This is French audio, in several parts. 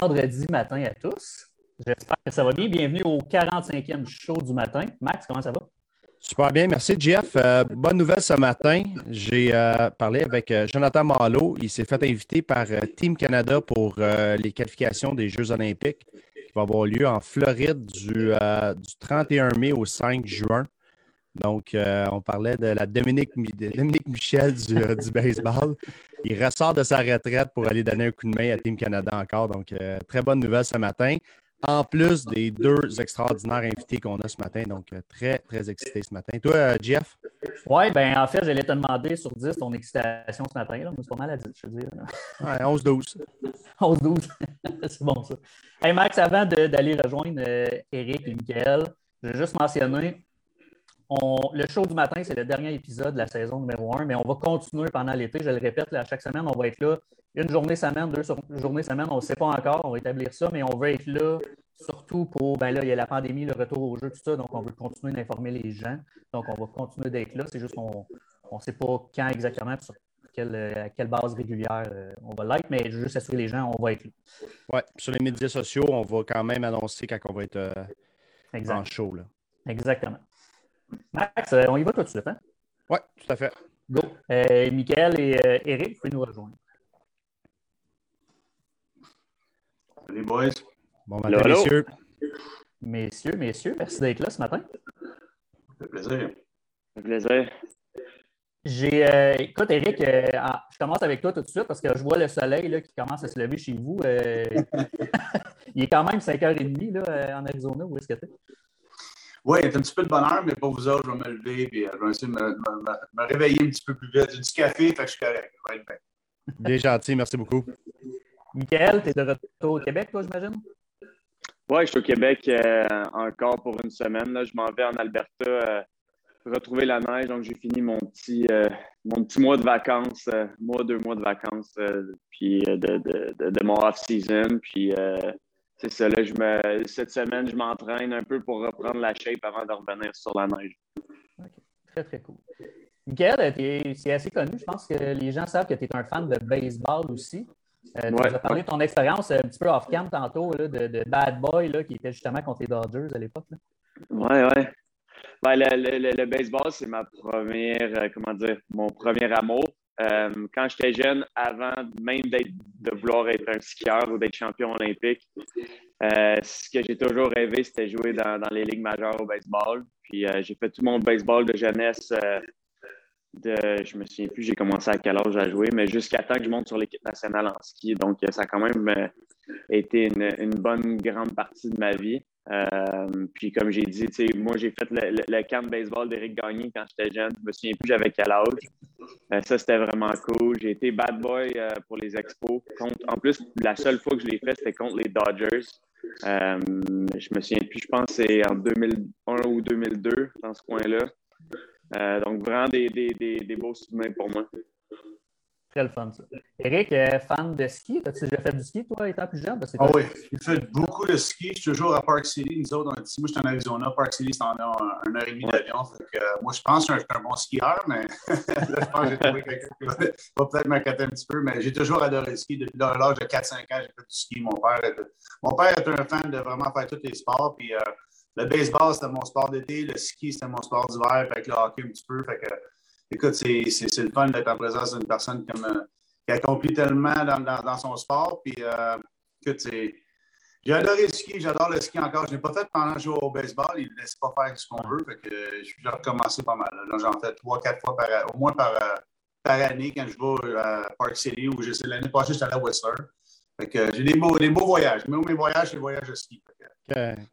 Vendredi matin à tous. J'espère que ça va bien. Bienvenue au 45e show du matin. Max, comment ça va? Super bien, merci Jeff. Euh, bonne nouvelle ce matin. J'ai euh, parlé avec euh, Jonathan Malo. Il s'est fait inviter par Team Canada pour les qualifications des Jeux olympiques qui vont avoir lieu en Floride du, 31 mai au 5 juin. Donc, on parlait de la Dominique, Dominique Michel du, baseball. Il ressort de sa retraite pour aller donner un coup de main à Team Canada encore. Donc, très bonne nouvelle ce matin en plus des deux extraordinaires invités qu'on a ce matin. Donc, euh, très, très excité ce matin. Toi, euh, Jeff? Oui, ben en fait, j'allais te demander sur 10 ton excitation ce matin. C'est pas mal à dire, je veux dire. Ouais, 11-12. 11-12. C'est bon, ça. Hey, Max, avant d'aller rejoindre euh, Eric et Michael, je vais juste mentionner le show du matin, c'est le dernier épisode de la saison numéro 1, mais on va continuer pendant l'été. Je le répète, à chaque semaine, on va être là une journée semaine, deux journées semaine, on ne sait pas encore, on va établir ça, mais on veut être là surtout pour, ben là, il y a la pandémie, le retour au jeu, tout ça, donc on veut continuer d'informer les gens. Donc, on va continuer d'être là. C'est juste qu'on ne sait pas quand exactement, sur quelle, à quelle base régulière euh, on va l'être, mais juste assurer les gens, on va être là. Oui, sur les médias sociaux, on va quand même annoncer quand on va être euh, en show. Là. Exactement. Max, euh, on y va tout de suite, hein? Oui, tout à fait. Go. Euh, Michael et Eric, vous pouvez nous rejoindre. Salut, boys. Bon matin, messieurs. Messieurs, messieurs, merci d'être là ce matin. Ça fait plaisir. Ça fait plaisir. J'ai, euh, écoute, Eric, euh, je commence avec toi tout de suite parce que je vois le soleil là, qui commence à se lever chez vous. Euh, il est quand même 5h30 là, en Arizona. Où est-ce que tu es? Oui, il est un petit peu de bonheur, mais pour vous autres, je vais me lever et je vais essayer de me, réveiller un petit peu plus vite. J'ai du café, fait que je suis correct. Bien gentil, merci beaucoup. Michael, tu es de retour au Québec, toi, j'imagine? Oui, je suis au Québec euh, encore pour une semaine. Là. Je m'en vais en Alberta euh, retrouver la neige. Donc, j'ai fini mon petit, euh, mon petit mois de vacances, mois, deux mois de vacances, puis de, de, de, mon off-season. Puis, c'est ça, là, je me, cette semaine, je m'entraîne un peu pour reprendre la shape avant de revenir sur la neige. OK, très, très cool. Michael, c'est assez connu. Je pense que les gens savent que tu es un fan de baseball aussi. Euh, tu nous as parlé de ton expérience un petit peu off-cam tantôt de, de, Bad Boy là, qui était justement contre les Dodgers à l'époque. Oui, oui. Ben, le, le, baseball, c'est ma première, euh, comment dire, mon premier amour. Euh, quand j'étais jeune, avant même de vouloir être un skieur ou d'être champion olympique, ce que j'ai toujours rêvé, c'était jouer dans, les ligues majeures au baseball. Puis j'ai fait tout mon baseball de jeunesse de, je me souviens plus, j'ai commencé à quel âge à jouer, mais jusqu'à temps que je monte sur l'équipe nationale en ski. Donc, ça a quand même euh, été une, bonne grande partie de ma vie. Euh, puis, comme j'ai dit, moi, j'ai fait le, camp baseball d'Éric Gagné quand j'étais jeune. Je me souviens plus j'avais quel âge. Euh, ça, c'était vraiment cool. J'ai été bad boy pour les expos. en plus, la seule fois que je l'ai fait, c'était contre les Dodgers. je me souviens plus, je pense que c'est en 2001 ou 2002, dans ce coin-là. Euh, donc, vraiment des, des, des, beaux souvenirs pour moi. Très le fun, ça. Eric, euh, fan de ski, as-tu déjà fait du ski, toi, étant plus jeune? Ah oui, j'ai fait beaucoup de ski. Je suis toujours à Park City. Nous autres, moi, je suis en Arizona. Park City, c'est en un, heure et demie d'avion. Euh, moi, je pense que je suis un bon skieur, mais là, je pense que j'ai trouvé quelqu'un qui va, peut-être m'inquiéter un petit peu. Mais j'ai toujours adoré le ski. Depuis l'âge de 4-5 ans, j'ai fait du ski. Mon père, mon père est un fan de vraiment faire tous les sports. Puis, le baseball, c'était mon sport d'été. Le ski, c'était mon sport d'hiver. Avec le hockey un petit peu. Fait que, écoute, c'est le fun d'être en présence d'une personne comme, euh, qui accomplit tellement dans, dans, son sport. Puis, euh, écoute, j'ai adoré le ski, j'adore le ski encore. Je n'ai pas fait pendant que je jouais au baseball. Ils ne laissent pas faire ce qu'on veut. Fait que j'ai recommencé pas mal. J'en fais trois, quatre fois par, au moins par, euh, par année quand je vais à Park City ou l'année passée, j'étais allé à Whistler. Fait que j'ai des beaux, des beaux voyages. Mais mes voyages, c'est des voyages de ski.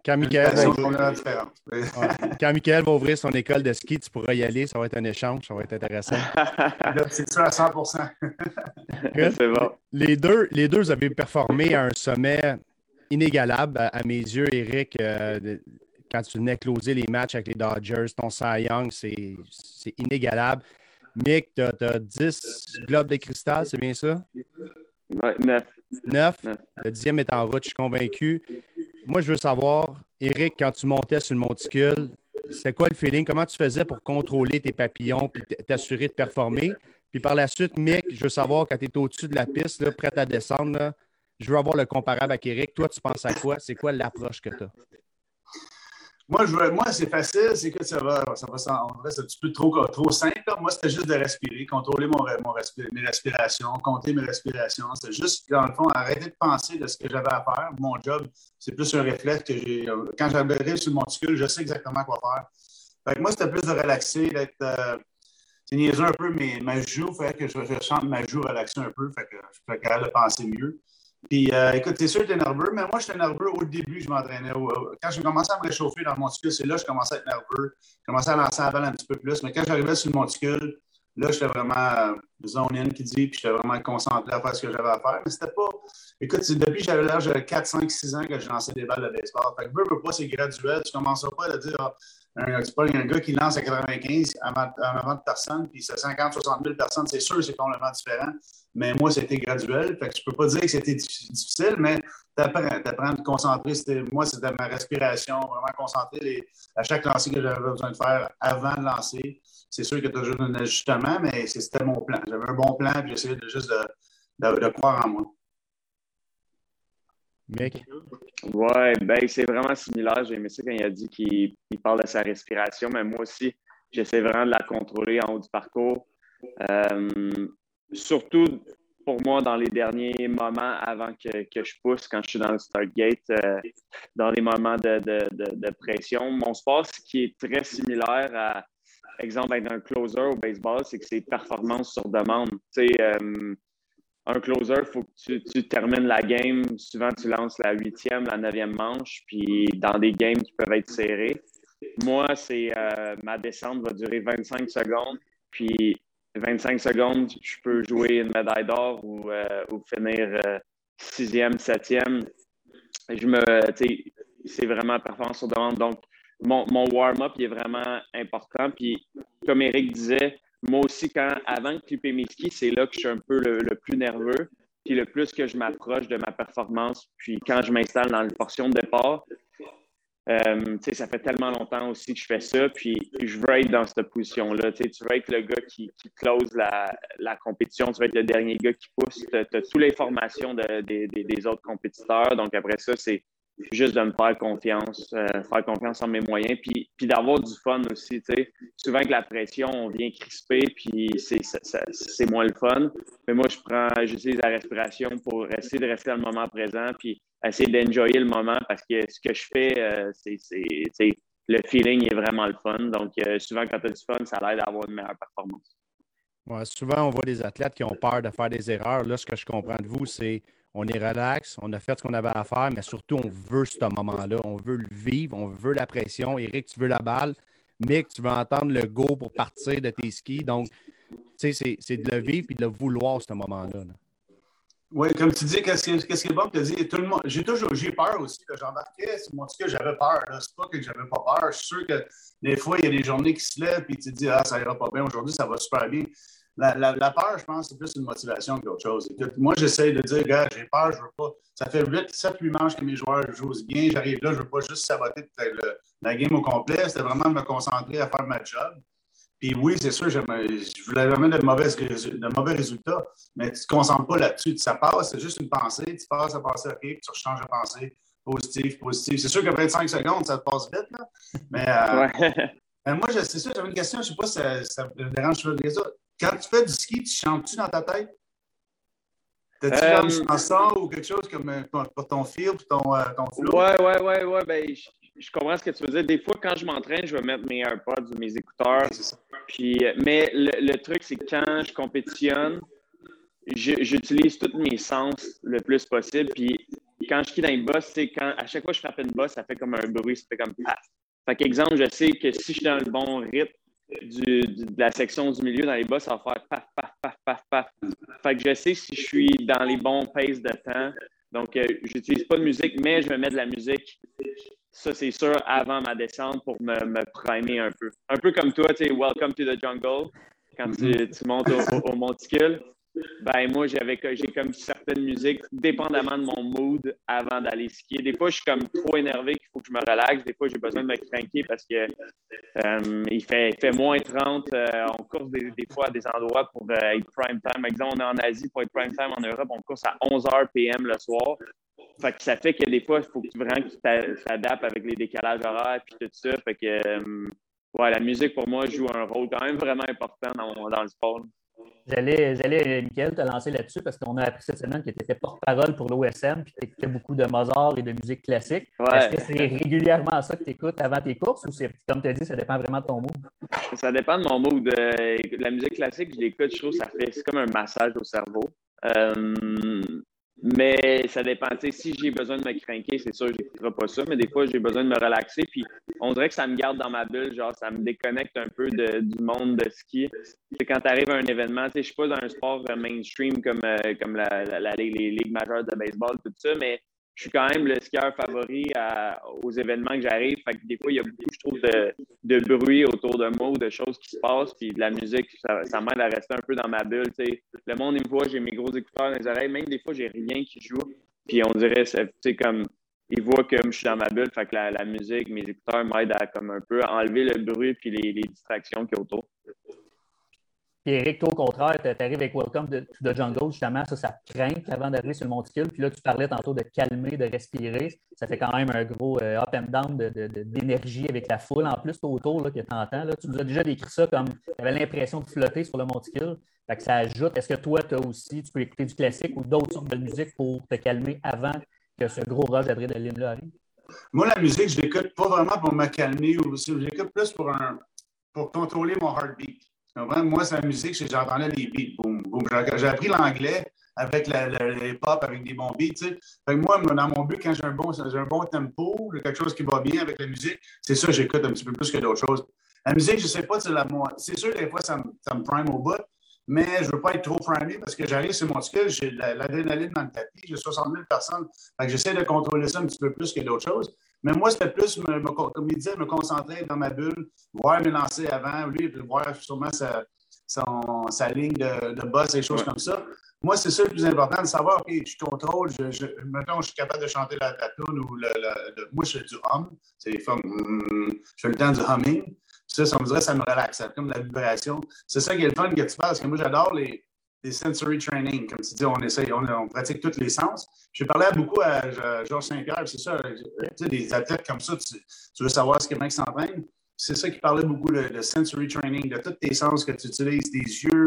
Quand, Michael va ouvrir... son école de ski, tu pourras y aller. Ça va être un échange. Ça va être intéressant. c'est ça à 100 C'est bon. Les deux, les deux avaient performé à un sommet inégalable à, mes yeux, Eric. Euh, quand tu venais closer les matchs avec les Dodgers, ton Cy Young, c'est inégalable. Mick, tu as, 10 globes de cristal, c'est bien ça? Oui, 9. 9. Le dixième est en route, je suis convaincu. Moi, je veux savoir, Eric, quand tu montais sur le monticule, c'est quoi le feeling? Comment tu faisais pour contrôler tes papillons et t'assurer de performer? Puis par la suite, Mick, je veux savoir, quand tu es au-dessus de la piste, là, prêt à descendre, Je veux avoir le comparable avec Eric. Toi, tu penses à quoi? C'est quoi l'approche que tu as? Moi, moi c'est facile, c'est que ça va, ça va c'est un petit peu trop, trop simple. Moi, c'était juste de respirer, contrôler mon, mon mes respirations, compter mes respirations. C'était juste, dans le fond, arrêter de penser de ce que j'avais à faire. Mon job, c'est plus un réflexe que j'ai. Quand j'arrive sur le monticule, je sais exactement quoi faire. Fait moi, c'était plus de relaxer, d'être. Euh, c'est un peu, mais ma joue, fait que je, je chante ma joue relaxer un peu, fait que je suis capable de penser mieux. Puis, euh, écoute, c'est sûr que tu es nerveux, mais moi, j'étais nerveux au début, je m'entraînais. Quand j'ai commencé à me réchauffer dans le monticule, c'est là que je commençais à être nerveux. Je commençais à lancer la balle un petit peu plus. Mais quand j'arrivais sur le monticule, là, j'étais vraiment euh, zone qui dit, puis j'étais vraiment concentré à faire ce que j'avais à faire. Mais c'était pas. Écoute, depuis que j'avais l'âge de 4, 5, 6 ans que j'ai lancé des balles de baseball. Fait que veux, veux pas, c'est graduel. Tu commences pas à dire, ah, pas un gars qui lance à 95 avant, avant de personnes, puis c'est 50, 60 000 personnes, c'est sûr, c'est complètement différent. Mais moi, c'était graduel. Fait que je peux pas dire que c'était difficile, mais tu apprends, à te concentrer. Moi, c'était ma respiration, vraiment concentrer à chaque lancer que j'avais besoin de faire avant de lancer. C'est sûr que tu as juste un ajustement, mais c'était mon plan. J'avais un bon plan, puis j'essayais de, juste de croire en moi. Mec? Ouais, ben c'est vraiment similaire. J'ai aimé ça quand il a dit qu'il parle de sa respiration, mais moi aussi, j'essaie vraiment de la contrôler en haut du parcours. Euh, surtout pour moi, dans les derniers moments avant que, que, je pousse, quand je suis dans le start gate, euh, dans les moments de, de, de, pression. Mon sport, ce qui est très similaire à, exemple, avec un closer au baseball, c'est que c'est performance sur demande. Euh, un closer, il faut que tu, termines la game. Souvent, tu lances la huitième, la neuvième manche, puis dans des games qui peuvent être serrés. Moi, c'est euh, ma descente va durer 25 secondes, puis 25 secondes, je peux jouer une médaille d'or ou, euh, finir euh, sixième, septième. Je me, c'est vraiment performance sur demande. Donc, mon, mon warm-up est vraiment important. Puis, comme Eric disait, moi aussi, quand, avant de clipper mes skis, c'est là que je suis un peu le, plus nerveux. Puis le plus que je m'approche de ma performance, puis quand je m'installe dans la portion de départ, euh, ça fait tellement longtemps aussi que je fais ça, puis je veux être dans cette position-là. Tu veux être le gars qui, close la, compétition, tu veux être le dernier gars qui pousse. Tu as, toutes les formations des autres compétiteurs. Donc après ça, c'est juste de me faire confiance, euh, faire confiance en mes moyens, puis, puis d'avoir du fun aussi. Souvent avec la pression, on vient crisper, puis c'est moins le fun. Mais moi, je prends, j'utilise la respiration pour essayer de rester dans le moment présent, puis essayer d'enjoyer le moment parce que ce que je fais, euh, c'est le feeling est vraiment le fun. Donc, euh, souvent, quand tu as du fun, ça l'aide à avoir une meilleure performance. Souvent, on voit des athlètes qui ont peur de faire des erreurs. Là, ce que je comprends de vous, c'est on est relax, on a fait ce qu'on avait à faire, mais surtout, on veut ce moment-là. On veut le vivre, on veut la pression. Eric, tu veux la balle. Mick, tu veux entendre le go pour partir de tes skis. Donc, tu sais, c'est de le vivre et de le vouloir, ce moment-là. oui, comme tu dis, qu'est-ce qui est bon j'ai toujours j'ai peur aussi. J'embarquais sur mon que j'avais peur. C'est pas que j'avais pas peur. Je suis sûr que des fois, il y a des journées qui se lèvent et tu te dis Ah, ça ira pas bien aujourd'hui, ça va super bien. La, la, peur, je pense, c'est plus une motivation qu'autre chose. moi, j'essaie de dire, gars, j'ai peur, je veux pas. Ça fait 8, 7, 8 manches que mes joueurs jouent bien. J'arrive là, je veux pas juste saboter la game au complet. C'était vraiment me concentrer à faire ma job. Puis oui, c'est sûr, je, voulais vraiment de mauvais, de mauvais résultats, mais tu ne te concentres pas là-dessus. Ça passe, c'est juste une pensée. Tu passes à penser, OK, tu rechanges de pensée. Positif, positif. C'est sûr qu'après 5 secondes, ça te passe vite, là. Mais, euh, moi, c'est sûr, j'avais une question, je ne sais pas si ça, ça dérange les ça quand tu fais du ski, tu chantes-tu dans ta tête? T'as-tu euh, une chanson ou quelque chose comme euh, pour ton fil, pour ton, euh, ton flow? Ouais, ouais, ouais, ouais. Ben, je, comprends ce que tu veux dire. Des fois, quand je m'entraîne, je vais mettre mes AirPods ou mes écouteurs. Puis, mais le, truc, c'est que quand je compétitionne, j'utilise tous mes sens le plus possible. Puis quand je skie dans une bosse, c'est quand à chaque fois que je frappe une bosse, ça fait comme un bruit, ça fait comme paf. Fait qu'exemple, je sais que si je suis dans le bon rythme, du, de la section du milieu dans les bas, ça va faire paf, paf, paf, paf, paf. Fait que je sais si je suis dans les bons paces de temps. Donc, euh, j'utilise pas de musique, mais je me mets de la musique. Ça, c'est sûr, avant ma descente pour me, me primer un peu. Un peu comme toi, tu sais, Welcome to the Jungle, quand tu, mm-hmm. tu montes au, monticule. Ben moi, j'avais j'ai comme certaines musiques, dépendamment de mon mood, avant d'aller skier. Des fois, je suis comme trop énervé qu'il faut que je me relaxe. Des fois, j'ai besoin de me craquer parce que euh, il, fait, fait moins 30. Euh, on course des, fois à des endroits pour euh, être prime time. Par exemple, on est en Asie pour être prime time en Europe, on course à 11h PM le soir. Fait que ça fait que des fois, il faut que vraiment que tu t'adaptes avec les décalages horaires et tout ça. Fait que ouais, la musique pour moi joue un rôle quand même vraiment important dans, dans le sport. J'allais, j'allais, Michael, te lancer là-dessus parce qu'on a appris cette semaine que tu étais porte-parole pour l'OSM puis tu écoutais beaucoup de Mozart et de musique classique. Est-ce que c'est régulièrement ça que tu écoutes avant tes courses ou c'est, comme tu as dit, ça dépend vraiment de ton mood? Ça dépend de mon mood. Euh, la musique classique, je l'écoute, je trouve que ça fait, c'est comme un massage au cerveau. Euh, mais ça dépend. si j'ai besoin de me craquer, c'est sûr, je n'écouterai pas ça. Mais des fois, j'ai besoin de me relaxer. Puis on dirait que ça me garde dans ma bulle. Genre, ça me déconnecte un peu du monde de ski. Quand tu arrives à un événement, je suis pas dans un sport mainstream comme, euh, comme les, les, ligues majeures de baseball, tout ça. Mais je suis quand même le skieur favori aux événements que j'arrive. Que des fois, il y a beaucoup, je trouve, de, bruit autour de moi ou de choses qui se passent. Puis de la musique, ça, m'aide à rester un peu dans ma bulle. Le monde, il me voit, j'ai mes gros écouteurs dans les oreilles. Même des fois, j'ai rien qui joue. Puis on dirait, c'est comme, ils voient que je suis dans ma bulle. Fait que la, musique, mes écouteurs m'aident à comme un peu enlever le bruit puis les, les distractions qu'il y a autour. Puis Eric, toi, au contraire, tu arrives avec Welcome to the Jungle, justement, ça, ça craint avant d'arriver sur le monticule. Puis là, tu parlais tantôt de calmer, de respirer. Ça fait quand même un gros euh, up and down d'énergie avec la foule en plus autour là, que tu entends. Là. Tu nous as déjà décrit ça comme tu avais l'impression de flotter sur le monticule. Ça ajoute. Est-ce que toi, tu aussi, tu peux écouter du classique ou d'autres sortes de musique pour te calmer avant que ce gros rush d'adrénaline-là arrive? Moi, la musique, je l'écoute pas vraiment pour me calmer. ou Je l'écoute plus pour, un, pour contrôler mon heartbeat. Moi, c'est la musique, j'entendais les beats. Boum, boum. J'ai appris l'anglais avec le hip-hop, avec des bons beats. moi, dans mon but, quand j'ai un, bon, un bon tempo, quelque chose qui va bien avec la musique, c'est ça j'écoute un petit peu plus que d'autres choses. La musique, je ne sais pas, c'est sûr, des fois, ça, me prime au bout, mais je ne veux pas être trop primé parce que j'arrive sur mon skill, j'ai l'adrénaline dans le tapis, j'ai 60 000 personnes. j'essaie de contrôler ça un petit peu plus que d'autres choses. Mais moi, c'était plus, me, comme il disait, me concentrer dans ma bulle, voir mes lancers avant, lui, voir sûrement sa, sa ligne de, de boss et des choses comme ça. Moi, c'est ça le plus important, de savoir, OK, je contrôle, je, je, maintenant, je suis capable de chanter la, la tune ou le, moi, je fais du hum, c'est les femmes, mm, je fais le temps du humming. Ça, ça me dirait, ça me relaxe, comme la vibration. C'est ça qui est le fun que tu parles, parce que moi, j'adore les, des sensory training. Comme tu dis, on essaye, on, pratique tous les sens. Je parlais beaucoup à Georges Saint-Pierre, c'est ça. Tu sais, des athlètes comme ça, tu, veux savoir ce que le mec s'entraîne. C'est ça qui parlait beaucoup de, sensory training, de tous tes sens que tu utilises, tes yeux,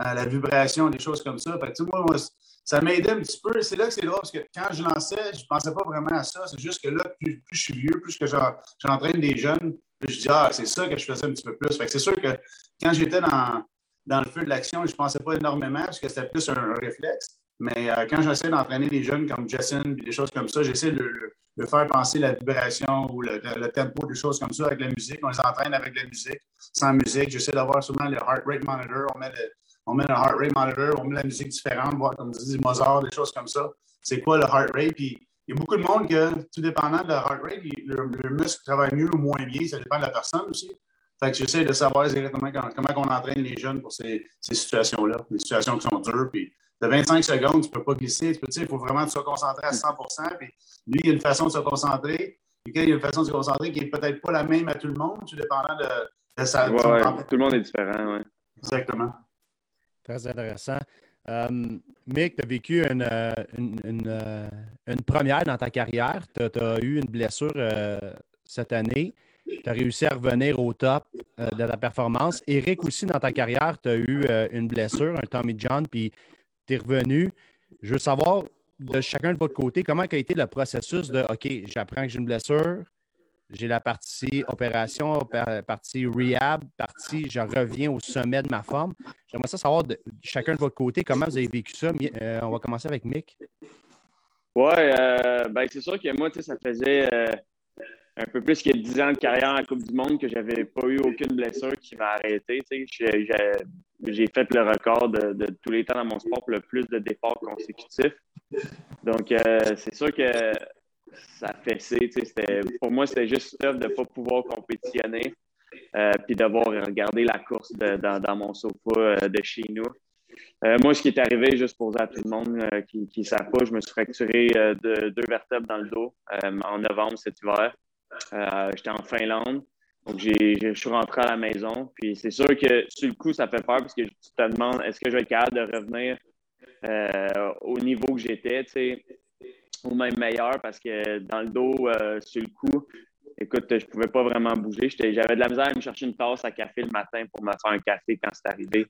euh, la vibration, des choses comme ça. Fait moi, ça m'a aidé un petit peu. C'est là que c'est drôle, parce que quand je lançais, je ne pensais pas vraiment à ça. C'est juste que là, plus, je suis vieux, plus que j'entraîne des jeunes, je dis, ah, c'est ça que je faisais un petit peu plus. c'est sûr que quand j'étais dans, dans le feu de l'action, je ne pensais pas énormément parce que c'était plus un, réflexe. Mais euh, quand j'essaie d'entraîner des jeunes comme Jason, des choses comme ça, j'essaie de, faire penser la vibration ou le, tempo, des choses comme ça avec la musique. On les entraîne avec la musique, sans musique. J'essaie d'avoir souvent le heart rate monitor. On met, le, on met le heart rate monitor, on met la musique différente, voir comme tu dis, Mozart, des choses comme ça. C'est quoi le heart rate? Puis il y a beaucoup de monde que, tout dépendant de la heart rate, le, le muscle travaille mieux ou moins bien. Ça dépend de la personne aussi. Fait que j'essaie de savoir exactement comment, on entraîne les jeunes pour ces, situations-là, des situations qui sont dures. Puis de 25 secondes, tu ne peux pas glisser. il faut vraiment se concentrer à 100 Puis lui, il y a une façon de se concentrer. il y a une façon de se concentrer qui n'est peut-être pas la même à tout le monde, tout dépendant de, de sa. tout le monde est différent, oui. Exactement. Très intéressant. Um, Mick, tu as vécu une, euh, euh, une, première dans ta carrière. Tu as, eu une blessure cette année tu as réussi à revenir au top euh, de ta performance. Eric, aussi, dans ta carrière, tu as eu euh, une blessure, un Tommy John, puis tu es revenu. Je veux savoir, de chacun de votre côté, comment a été le processus de OK, j'apprends que j'ai une blessure, j'ai la partie opération, partie rehab, partie je reviens au sommet de ma forme. J'aimerais ça savoir de chacun de votre côté comment vous avez vécu ça. Euh, on va commencer avec Mick. Oui, ben c'est sûr que moi, ça faisait un peu plus que 10 ans de carrière en Coupe du Monde que j'avais pas eu aucune blessure qui m'a arrêté. J'ai fait le record de, tous les temps dans mon sport pour le plus de départs consécutifs. Donc, euh, c'est sûr que ça fessé. Pour moi, c'était juste tough de ne pas pouvoir compétitionner euh, puis d'avoir regardé la course dans, mon sofa euh, de chez nous. Euh, moi, ce qui est arrivé, juste pour dire à tout le monde qui ne savent pas, je me suis fracturé de, deux vertèbres dans le dos en novembre cet hiver. J'étais en Finlande. Donc, je suis rentré à la maison. Puis, c'est sûr que sur le coup, ça fait peur parce que tu te demandes est-ce que je vais être capable de revenir au niveau que j'étais, ou même meilleur parce que dans le dos, sur le coup, écoute, je pouvais pas vraiment bouger. J'avais de la misère à me chercher une tasse à café le matin pour me faire un café quand c'est arrivé.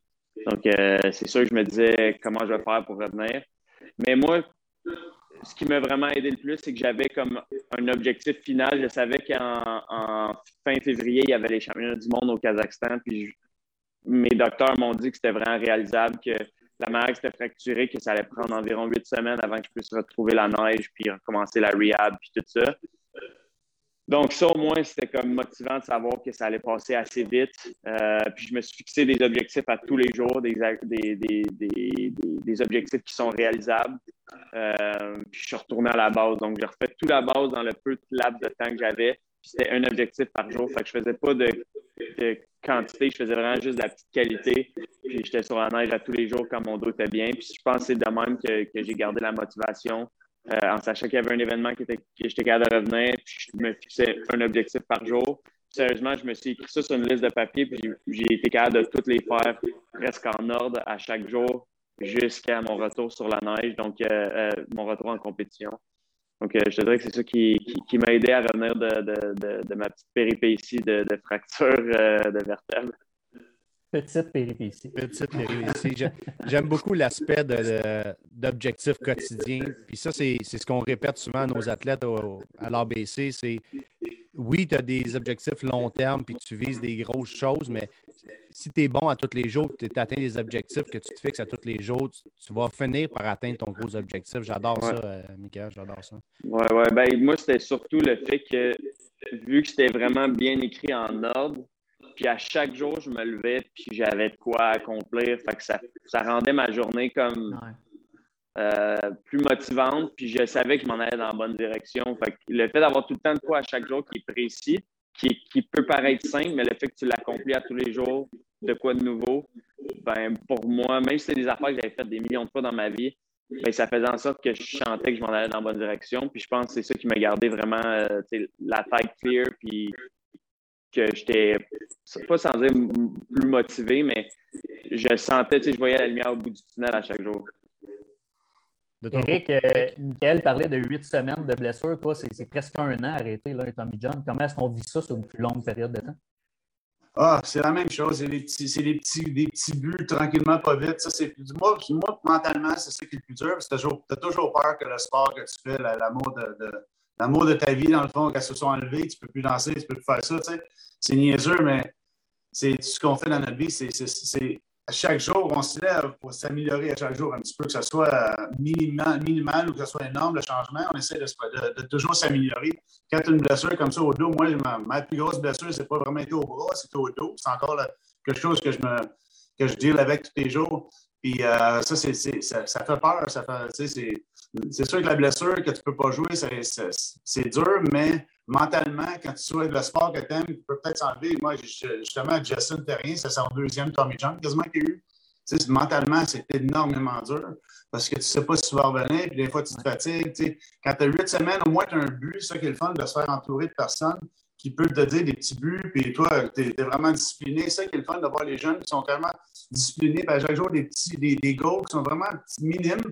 Donc, euh, c'est sûr que je me disais comment je vais faire pour revenir. Mais moi, ce qui m'a vraiment aidé le plus, c'est que j'avais comme un objectif final. Je savais qu'en fin février, il y avait les championnats du monde au Kazakhstan. Puis mes docteurs m'ont dit que c'était vraiment réalisable, que la manière s'était fracturée, que ça allait prendre environ huit semaines avant que je puisse retrouver la neige, puis recommencer la rehab, puis tout ça. Donc, ça, au moins, c'était comme motivant de savoir que ça allait passer assez vite. Euh, puis, je me suis fixé des objectifs à tous les jours, des, objectifs qui sont réalisables. Euh, puis, je suis retourné à la base. Donc, j'ai refait toute la base dans le peu de laps de temps que j'avais. C'était un objectif par jour. Fait que je faisais pas de, quantité, je faisais vraiment juste de la petite qualité. Puis, j'étais sur la neige à tous les jours quand mon dos était bien. Puis, je pense que c'est de même que j'ai gardé la motivation. Euh, en sachant qu'il y avait un événement qui était, que j'étais capable de revenir, puis je me fixais un objectif par jour. Sérieusement, je me suis écrit ça sur une liste de papier, puis j'ai été capable de toutes les faire presque en ordre à chaque jour jusqu'à mon retour sur la neige, donc euh, euh, mon retour en compétition. Donc, je te dirais que c'est ça qui, qui, m'a aidé à revenir de, de, de, ma petite péripétie de, fracture de vertèbre. Petite péripétie. Petite péripétie. J'aime beaucoup l'aspect d'objectif quotidien. Puis ça, c'est ce qu'on répète souvent à nos athlètes à l'ABC. C'est oui, tu as des objectifs long terme puis tu vises des grosses choses, mais si tu es bon à tous les jours, tu atteins des objectifs que tu te fixes à tous les jours, tu, vas finir par atteindre ton gros objectif. J'adore ça, euh, Mika, j'adore ça. Oui, oui. Ben, moi, c'était surtout le fait que, vu que c'était vraiment bien écrit en ordre, puis à chaque jour, je me levais, puis j'avais de quoi accomplir. Fait que ça, ça rendait ma journée comme euh, plus motivante. Puis je savais que je m'en allais dans la bonne direction. Fait que le fait d'avoir tout le temps de quoi à chaque jour qui est précis, qui, qui peut paraître simple, mais le fait que tu l'accomplis à tous les jours, de quoi de nouveau, ben pour moi, même si c'est des affaires que j'avais faites des millions de fois dans ma vie, ben, ça faisait en sorte que je chantais que je m'en allais dans la bonne direction. Puis je pense que c'est ça qui m'a gardé vraiment euh, la tête clear, puis que j'étais pas sans dire plus motivé, mais je sentais, tu sais, je voyais la lumière au bout du tunnel à chaque jour. Eric, euh, parlait de huit semaines de blessure. Toi, c'est presque un an arrêté, là, Tommy John. Comment est-ce qu'on vit ça sur une plus longue période de temps? Ah, c'est la même chose. C'est des petits, des petits, des petits buts tranquillement, pas vite. Ça, c'est, moi, moi, mentalement, c'est ça qui est le plus dur. Tu as, toujours peur que le sport que tu fais, l'amour de, l'amour de ta vie, dans le fond, qu'elle se soit enlevée, tu ne peux plus danser, tu ne peux plus faire ça. Tu sais. C'est niaiseux, mais c'est ce qu'on fait dans notre vie, c'est à chaque jour, on se lève pour s'améliorer à chaque jour un petit peu, que ce soit minimal, minimal ou que ce soit énorme, le changement. On essaie de, toujours s'améliorer. Quand tu as une blessure comme ça au dos, moi, ma, plus grosse blessure, c'est pas vraiment été au bras, c'est au dos. C'est encore quelque chose que je me que je deal avec tous les jours. Puis euh, ça, c'est, ça, ça, fait peur. Ça fait, c'est, sûr que la blessure que tu ne peux pas jouer, c'est, dur, mais mentalement, quand tu souhaites le sport que tu aimes, tu peux peut-être s'enlever. Moi, justement, Justin Terrien, c'est son deuxième Tommy John quasiment qu'il a eu. Mentalement, c'est énormément dur parce que tu ne sais pas si tu vas revenir, puis des fois, tu te fatigues. Tu sais. Quand tu as huit semaines, au moins, tu as un but. C'est ça qui est le fun de se faire entourer de personnes qui peuvent te dire des petits buts, puis toi, tu es, vraiment discipliné. C'est ça qui est le fun de voir les jeunes qui sont vraiment disciplinés, puis à chaque jour, des petits des, des goals qui sont vraiment minimes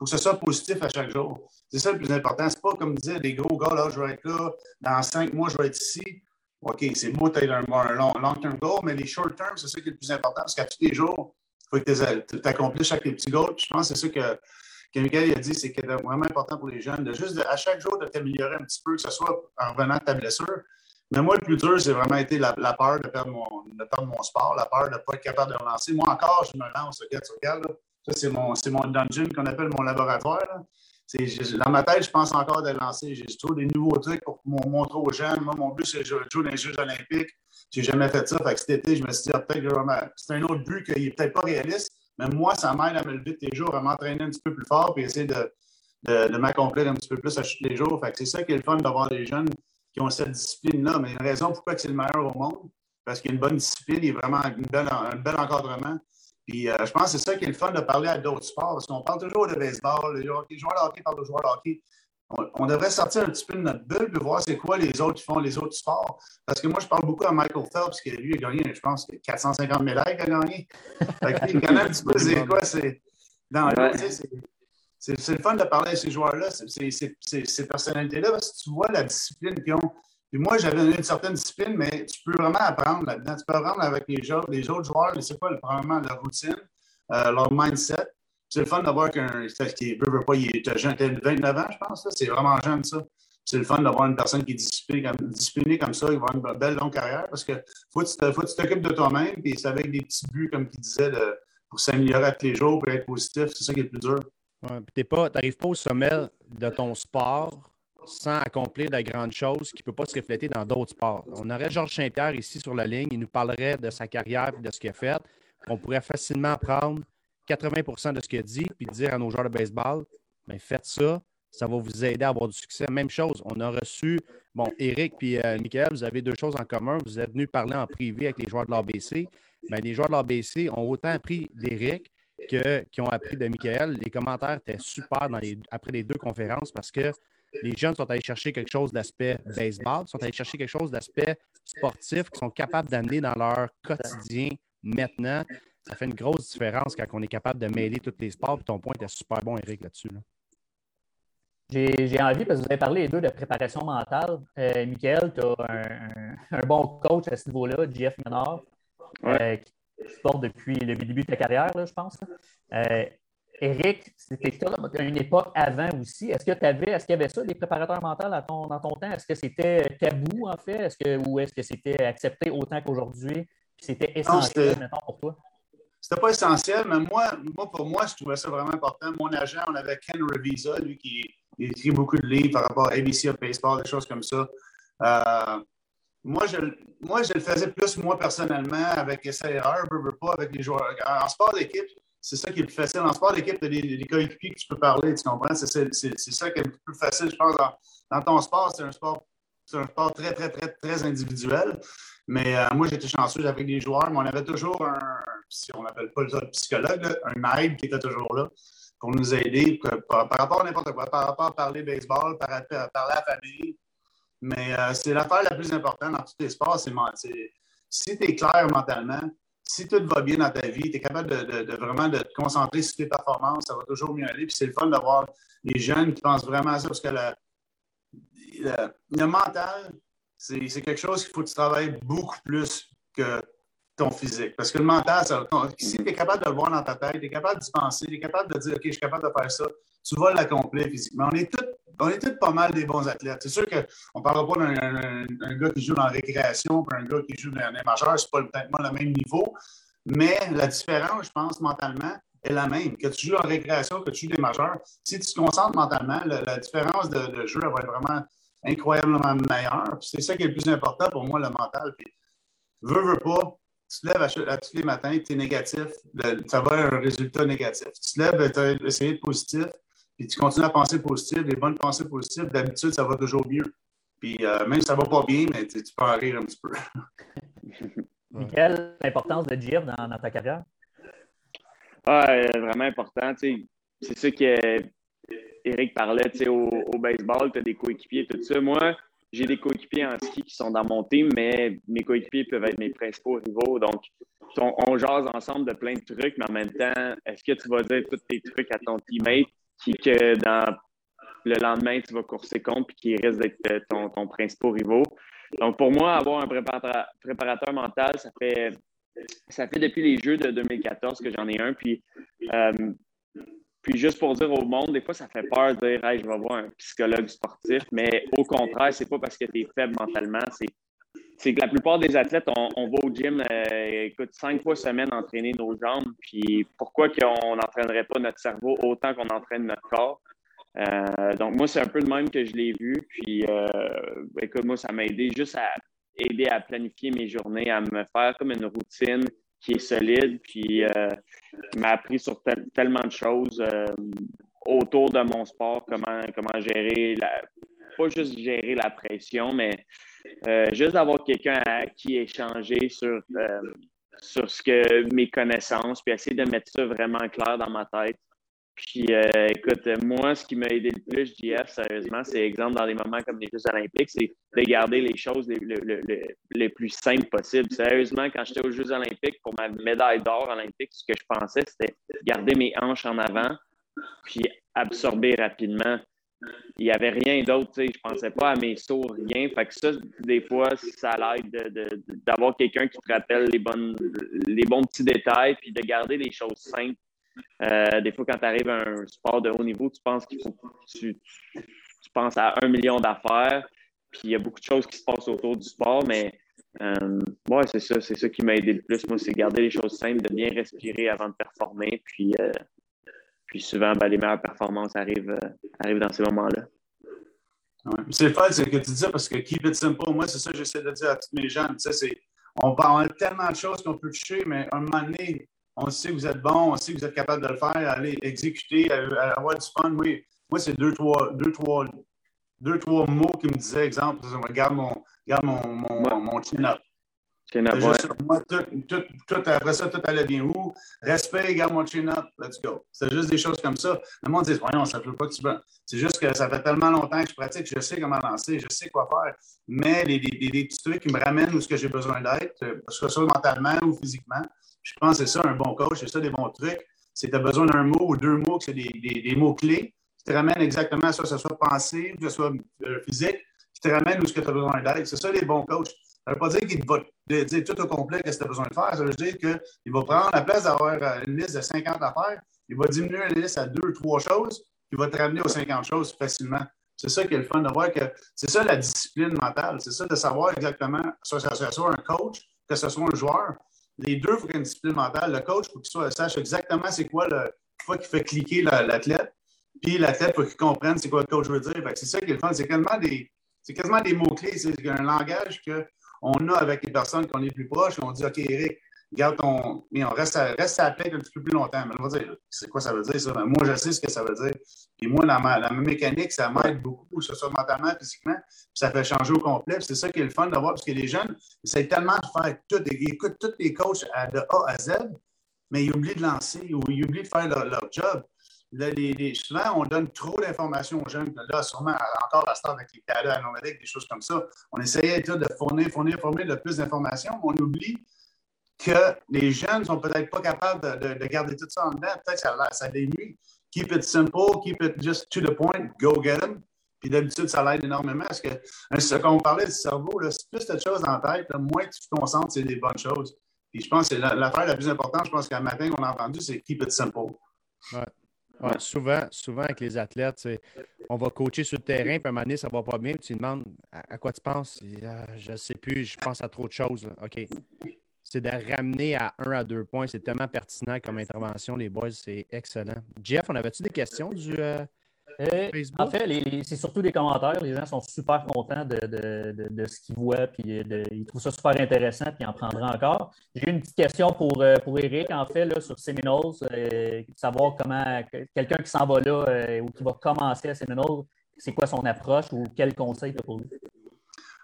pour que ce soit positif à chaque jour. C'est ça le plus important. C'est pas comme dire des gros gars, là, je vais être là, dans cinq mois, je vais être ici. OK, c'est beau, tu as un, long-term goal, mais les short-term, c'est ça qui est le plus important parce qu'à tous les jours, il faut que tu accomplisses chaque petit goal. je pense que c'est ça que, que a dit, c'est que c'est vraiment important pour les jeunes, de juste à chaque jour de t'améliorer un petit peu, que ce soit en revenant de ta blessure, mais moi, le plus dur, c'est vraiment été la, peur de perdre, mon, de mon sport, la peur de ne pas être capable de relancer. Moi encore, je me lance, regarde. Ça, c'est mon, mon dungeon qu'on appelle mon laboratoire. Dans ma tête, je pense encore de lancer. J'ai toujours des nouveaux trucs pour montrer aux jeunes. Moi, mon but, c'est de jouer dans les Jeux olympiques. Je n'ai jamais fait ça. Fait cet été, je me suis dit, ah, peut-être que c'est un autre but qui n'est peut-être pas réaliste, mais moi, ça m'aide à me lever tous les jours, à m'entraîner un petit peu plus fort et essayer de, de, m'accomplir un petit peu plus à tous les jours. C'est ça qui est le fun d'avoir des jeunes qui ont cette discipline-là. Mais une raison pourquoi c'est le meilleur au monde, parce qu'il y a une bonne discipline, il y a vraiment un bel encadrement. Puis je pense que c'est ça qui est le fun de parler à d'autres sports, parce qu'on parle toujours de baseball, les joueurs de hockey parlent de joueurs de hockey on, devrait sortir un petit peu de notre bulle et voir c'est quoi les autres qui font les autres sports. Parce que moi, je parle beaucoup à Michael Phelps, qui lui a gagné, je pense, 450 médailles qu'il a gagné. il connaît un petit peu c'est quoi, c'est. c'est le fun de parler à ces joueurs-là, ces personnalités-là, parce que tu vois la discipline qu'ils ont. Puis moi, j'avais une certaine discipline, mais tu peux vraiment apprendre là-dedans. Tu peux apprendre avec les, les autres joueurs, c'est quoi, probablement leur routine, euh, leur mindset c'est le fun d'avoir qu'un. qui veut, pas, il est jeune, 29 ans, je pense. C'est vraiment jeune, ça. C'est le fun d'avoir une personne qui est disciplinée comme, ça, qui va avoir une belle longue carrière parce que faut que tu t'occupes de toi-même, puis c'est avec des petits buts, comme il disait, pour s'améliorer tous les jours, pour être positif. C'est ça qui est le plus dur. Ouais, tu n'arrives pas au sommet de ton sport sans accomplir de grandes choses qui ne peuvent pas se refléter dans d'autres sports. On aurait Georges Saint-Pierre ici sur la ligne, il nous parlerait de sa carrière et de ce qu'il a fait. On pourrait facilement prendre 80% de ce qu'il a dit, puis dire à nos joueurs de baseball, bien, faites ça, ça va vous aider à avoir du succès. Même chose, on a reçu, bon, Eric et euh, Michael, vous avez deux choses en commun. Vous êtes venus parler en privé avec les joueurs de l'ABC. Bien, les joueurs de l'ABC ont autant appris d'Eric qu'ils ont appris de Michael. Les commentaires étaient super après les deux conférences parce que les jeunes sont allés chercher quelque chose d'aspect baseball, sont allés chercher quelque chose d'aspect sportif qu'ils sont capables d'amener dans leur quotidien maintenant ça fait une grosse différence quand on est capable de mêler tous les sports. ton point était super bon, Eric, là-dessus. J'ai envie, parce que vous avez parlé les deux de préparation mentale. Euh, Michael, tu as un, bon coach à ce niveau-là, Jeff Menard, euh, qui porte depuis le début de ta carrière, je pense. Euh, Eric, c'était à une époque avant aussi. Est-ce que tu avais, est-ce qu'il y avait ça, des préparateurs mentaux dans ton temps? Est-ce que c'était tabou, en fait? Est-ce que, ou est-ce que c'était accepté autant qu'aujourd'hui? C'était essentiel, maintenant pour toi? C'était pas essentiel, mais moi, moi, pour moi, je trouvais ça vraiment important. Mon agent, on avait Ken Revisa, lui, qui écrit beaucoup de livres par rapport à ABC of Baseball, des choses comme ça. Euh, moi, je, moi, je le faisais plus moi personnellement avec SAR, pas avec les joueurs. En sport d'équipe, c'est ça qui est plus facile. En sport d'équipe, tu as des, coéquipiers que tu peux parler, tu comprends? C'est ça qui est le plus facile, je pense. Dans, dans ton sport, c'est un sport, un sport très, très, très, très individuel. Mais euh, moi, j'étais chanceux avec les joueurs, mais on avait toujours un, si on n'appelle pas le psychologue, un aide qui était toujours là pour nous aider par, rapport à n'importe quoi, par rapport à parler baseball, par, parler à la famille. Mais euh, c'est l'affaire la plus importante dans tous les sports, c'est si tu es clair mentalement, si tout va bien dans ta vie, tu es capable de, vraiment de te concentrer sur tes performances, ça va toujours mieux aller. Puis c'est le fun d'avoir des jeunes qui pensent vraiment à ça parce que le mental, c'est quelque chose qu'il faut que tu travailles beaucoup plus que physique. Parce que le mental, si tu es capable de le voir dans ta tête, tu es capable d'y penser, tu es capable de dire OK, je suis capable de faire ça, tu vas l'accomplir physiquement. On est tous on est pas mal des bons athlètes. C'est sûr qu'on ne parlera pas d'un gars qui joue dans la récréation et un gars qui joue dans les majeurs, c'est pas peut-être le même niveau. Mais la différence, je pense, mentalement, est la même. Que tu joues en récréation, que tu joues des majeurs, si tu te concentres mentalement, la, différence de, jeu va être vraiment incroyablement meilleur. C'est ça qui est le plus important pour moi, le mental. Puis, veux, veux pas, tu te lèves à, tous les matins, tu es négatif, ça va avoir un résultat négatif. Tu te lèves, tu as essayé de positif, puis tu continues à penser positif, des bonnes pensées positives, d'habitude, ça va toujours mieux. Puis euh, même si ça ne va pas bien, mais tu, peux en rire un petit peu. Quelle l'importance de GF dans, ta carrière? Ah, vraiment important. C'est ça que Eric parlait au, au baseball, tu as des coéquipiers, tout ça. Moi, j'ai des coéquipiers en ski qui sont dans mon team, mais mes coéquipiers peuvent être mes principaux rivaux. Donc, on, jase ensemble de plein de trucs, mais en même temps, est-ce que tu vas dire tous tes trucs à ton teammate qui, que dans le lendemain, tu vas courser contre puis qui risque d'être euh, ton, ton principal rivaux? Donc, pour moi, avoir un préparateur, préparateur mental, ça fait, ça fait depuis les Jeux de 2014 que j'en ai un. Puis, euh, puis juste pour dire au monde, des fois, ça fait peur de dire je vais voir un psychologue sportif, mais au contraire, c'est pas parce que tu es faible mentalement, c'est que la plupart des athlètes, on, va au gym, euh, écoute, cinq fois semaine entraîner nos jambes. Puis pourquoi qu'on n'entraînerait pas notre cerveau autant qu'on entraîne notre corps? Euh, donc, moi, c'est un peu le même que je l'ai vu. Puis, euh, écoute, moi, ça m'a aidé juste à aider à planifier mes journées, à me faire comme une routine qui est solide, puis euh, m'a appris sur tellement de choses euh, autour de mon sport, comment, comment gérer, la, pas juste gérer la pression, mais euh, juste d'avoir quelqu'un à qui échanger sur, sur ce que mes connaissances, puis essayer de mettre ça vraiment clair dans ma tête. Puis, euh, écoute, moi, ce qui m'a aidé le plus, JF, sérieusement, c'est exemple dans des moments comme les Jeux olympiques, c'est de garder les choses les, les, plus simples possibles. Sérieusement, quand j'étais aux Jeux olympiques, pour ma médaille d'or olympique, ce que je pensais, c'était garder mes hanches en avant, puis absorber rapidement. Il n'y avait rien d'autre, je ne pensais pas à mes sauts, rien. Fait que ça, des fois, ça l'aide d'avoir quelqu'un qui te rappelle les, bonnes, les bons petits détails, puis de garder les choses simples euh, des fois, quand tu arrives à un sport de haut niveau, tu penses qu'il faut tu, penses à un million d'affaires, puis il y a beaucoup de choses qui se passent autour du sport, mais euh, c'est ça, c'est ça qui m'a aidé le plus. Moi, c'est garder les choses simples, de bien respirer avant de performer, puis, euh, puis souvent, ben, les meilleures performances arrivent, arrivent dans ces moments-là. C'est fun, c'est que tu dis parce que keep it simple, moi, c'est ça que j'essaie de dire à tous mes gens. On parle tellement de choses qu'on peut toucher, mais à un moment donné, on sait que vous êtes bon, on sait que vous êtes capable de le faire, aller exécuter, avoir du fun. Oui, moi, c'est deux, trois, deux, trois, deux, trois mots qui me disaient, exemple, regarde mon, regarde mon, mon, mon chin-up. moi, tout, tout, après ça, tout allait bien où? Respect, garde mon chin-up, let's go. C'est juste des choses comme ça. Le monde dit, non, ça ne peut pas que tu C'est juste que ça fait tellement longtemps que je pratique, je sais comment lancer, je sais quoi faire. Mais les, les, petits trucs qui me ramènent où ce que j'ai besoin d'être, que ce soit mentalement ou physiquement, je pense que c'est ça un bon coach, c'est ça des bons trucs. Que tu as besoin d'un mot ou deux mots, que c'est des, des, mots-clés qui te ramènent exactement à ça, que ce soit pensée, que ce soit euh, physique, qui te ramènent où ce que tu as besoin d'aide. C'est ça les bons coachs. Ça ne veut pas dire qu'il va te dire tout au complet ce que tu as besoin de faire. Ça veut dire qu'il va prendre la place d'avoir euh, une liste de 50 affaires, il va diminuer la liste à deux ou trois choses, il va te ramener aux 50 choses facilement. C'est ça qui est le fun de voir que c'est ça la discipline mentale. C'est ça de savoir exactement, que ce soit un coach, que ce soit un joueur, les deux, il faut qu'il y ait une discipline mentale. Le coach, il faut qu'il sache exactement c'est quoi le fois qu'il fait cliquer l'athlète. Puis l'athlète, il faut qu'il comprenne c'est quoi le coach veut dire. C'est ça qui est le fun. C'est quasiment des, quasiment des mots-clés. C'est un langage qu'on a avec les personnes qu'on est plus proches. On dit OK, Eric, garde ton. Mais on reste à, à la un petit peu plus longtemps. Mais on va dire, c'est quoi ça veut dire, ça? moi, je sais ce que ça veut dire. Puis moi, la, mécanique, ça m'aide beaucoup, ce soit mentalement, physiquement. Puis ça fait changer au complet. C'est ça qui est le fun d'avoir, parce que les jeunes essayent tellement de faire tout. Ils écoutent tous les coachs de A à Z, mais ils oublient de lancer ou ils oublient de faire leur, job. les, souvent, on donne trop d'informations aux jeunes. Là, sûrement, encore à temps, avec les cadres anomaliques, des choses comme ça, on essayait de fournir, fournir, fournir le plus d'informations, mais on oublie que les jeunes ne sont peut-être pas capables de, garder tout ça en dedans. Peut-être que ça, ça nuit. Keep it simple, keep it just to the point, go get them. Puis d'habitude, ça l'aide énormément parce que hein, quand on parlait du cerveau, c'est plus de choses en tête, moins tu te concentres c'est des bonnes choses. Puis je pense que l'affaire la, plus importante, je pense qu'un matin qu'on a entendu, c'est keep it simple. Ouais. souvent, souvent, avec les athlètes, on va coacher sur le terrain, puis à un moment donné, ça ne va pas bien, puis tu demandes à, quoi tu penses? Ah, je ne sais plus, je pense à trop de choses. OK c'est de ramener à un à deux points. C'est tellement pertinent comme intervention, les boys. C'est excellent. Jeff, on avait-tu des questions du euh, euh, Facebook? En fait, c'est surtout des commentaires. Les gens sont super contents de, ce qu'ils voient, puis ils trouvent ça super intéressant, puis ils en prendront encore. J'ai une petite question pour, euh, pour Eric, en fait, là, sur Seminoles. savoir comment quelqu'un qui s'en va là ou qui va commencer à Seminoles, c'est quoi son approche ou quel conseil tu as pour lui?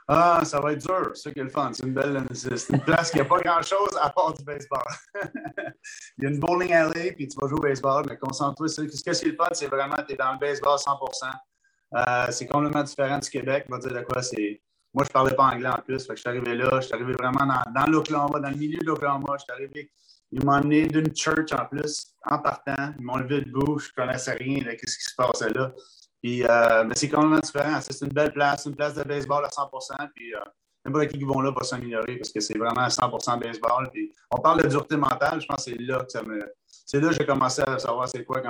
Ah, ça va être dur. C'est ça qui est le fun. C'est une belle c'est une place qui n'a pas grand-chose à part du baseball. Il y a une bowling alley, puis tu vas jouer au baseball, mais concentre-toi. Ce qui est le fun, c'est vraiment tu es dans le baseball 100% euh, C'est complètement différent du Québec. Dire de quoi c'est. Moi, je ne parlais pas anglais en plus. Fait que je suis arrivé là. Je suis arrivé vraiment dans, dans l'Oklahoma, dans le milieu de l'Oklahoma. Je suis arrivé. Ils m'ont emmené d'une church en plus, en partant. Ils m'ont levé debout. Je ne connaissais rien de ce qui se passait là. Euh, mais c'est complètement différent. C'est une belle place, une place de baseball à 100 Puis, euh, n'importe qui qui vont là va s'améliorer parce que c'est vraiment à 100% baseball. Puis, on parle de dureté mentale. Je pense que c'est là que ça me. C'est là que j'ai commencé à savoir c'est quoi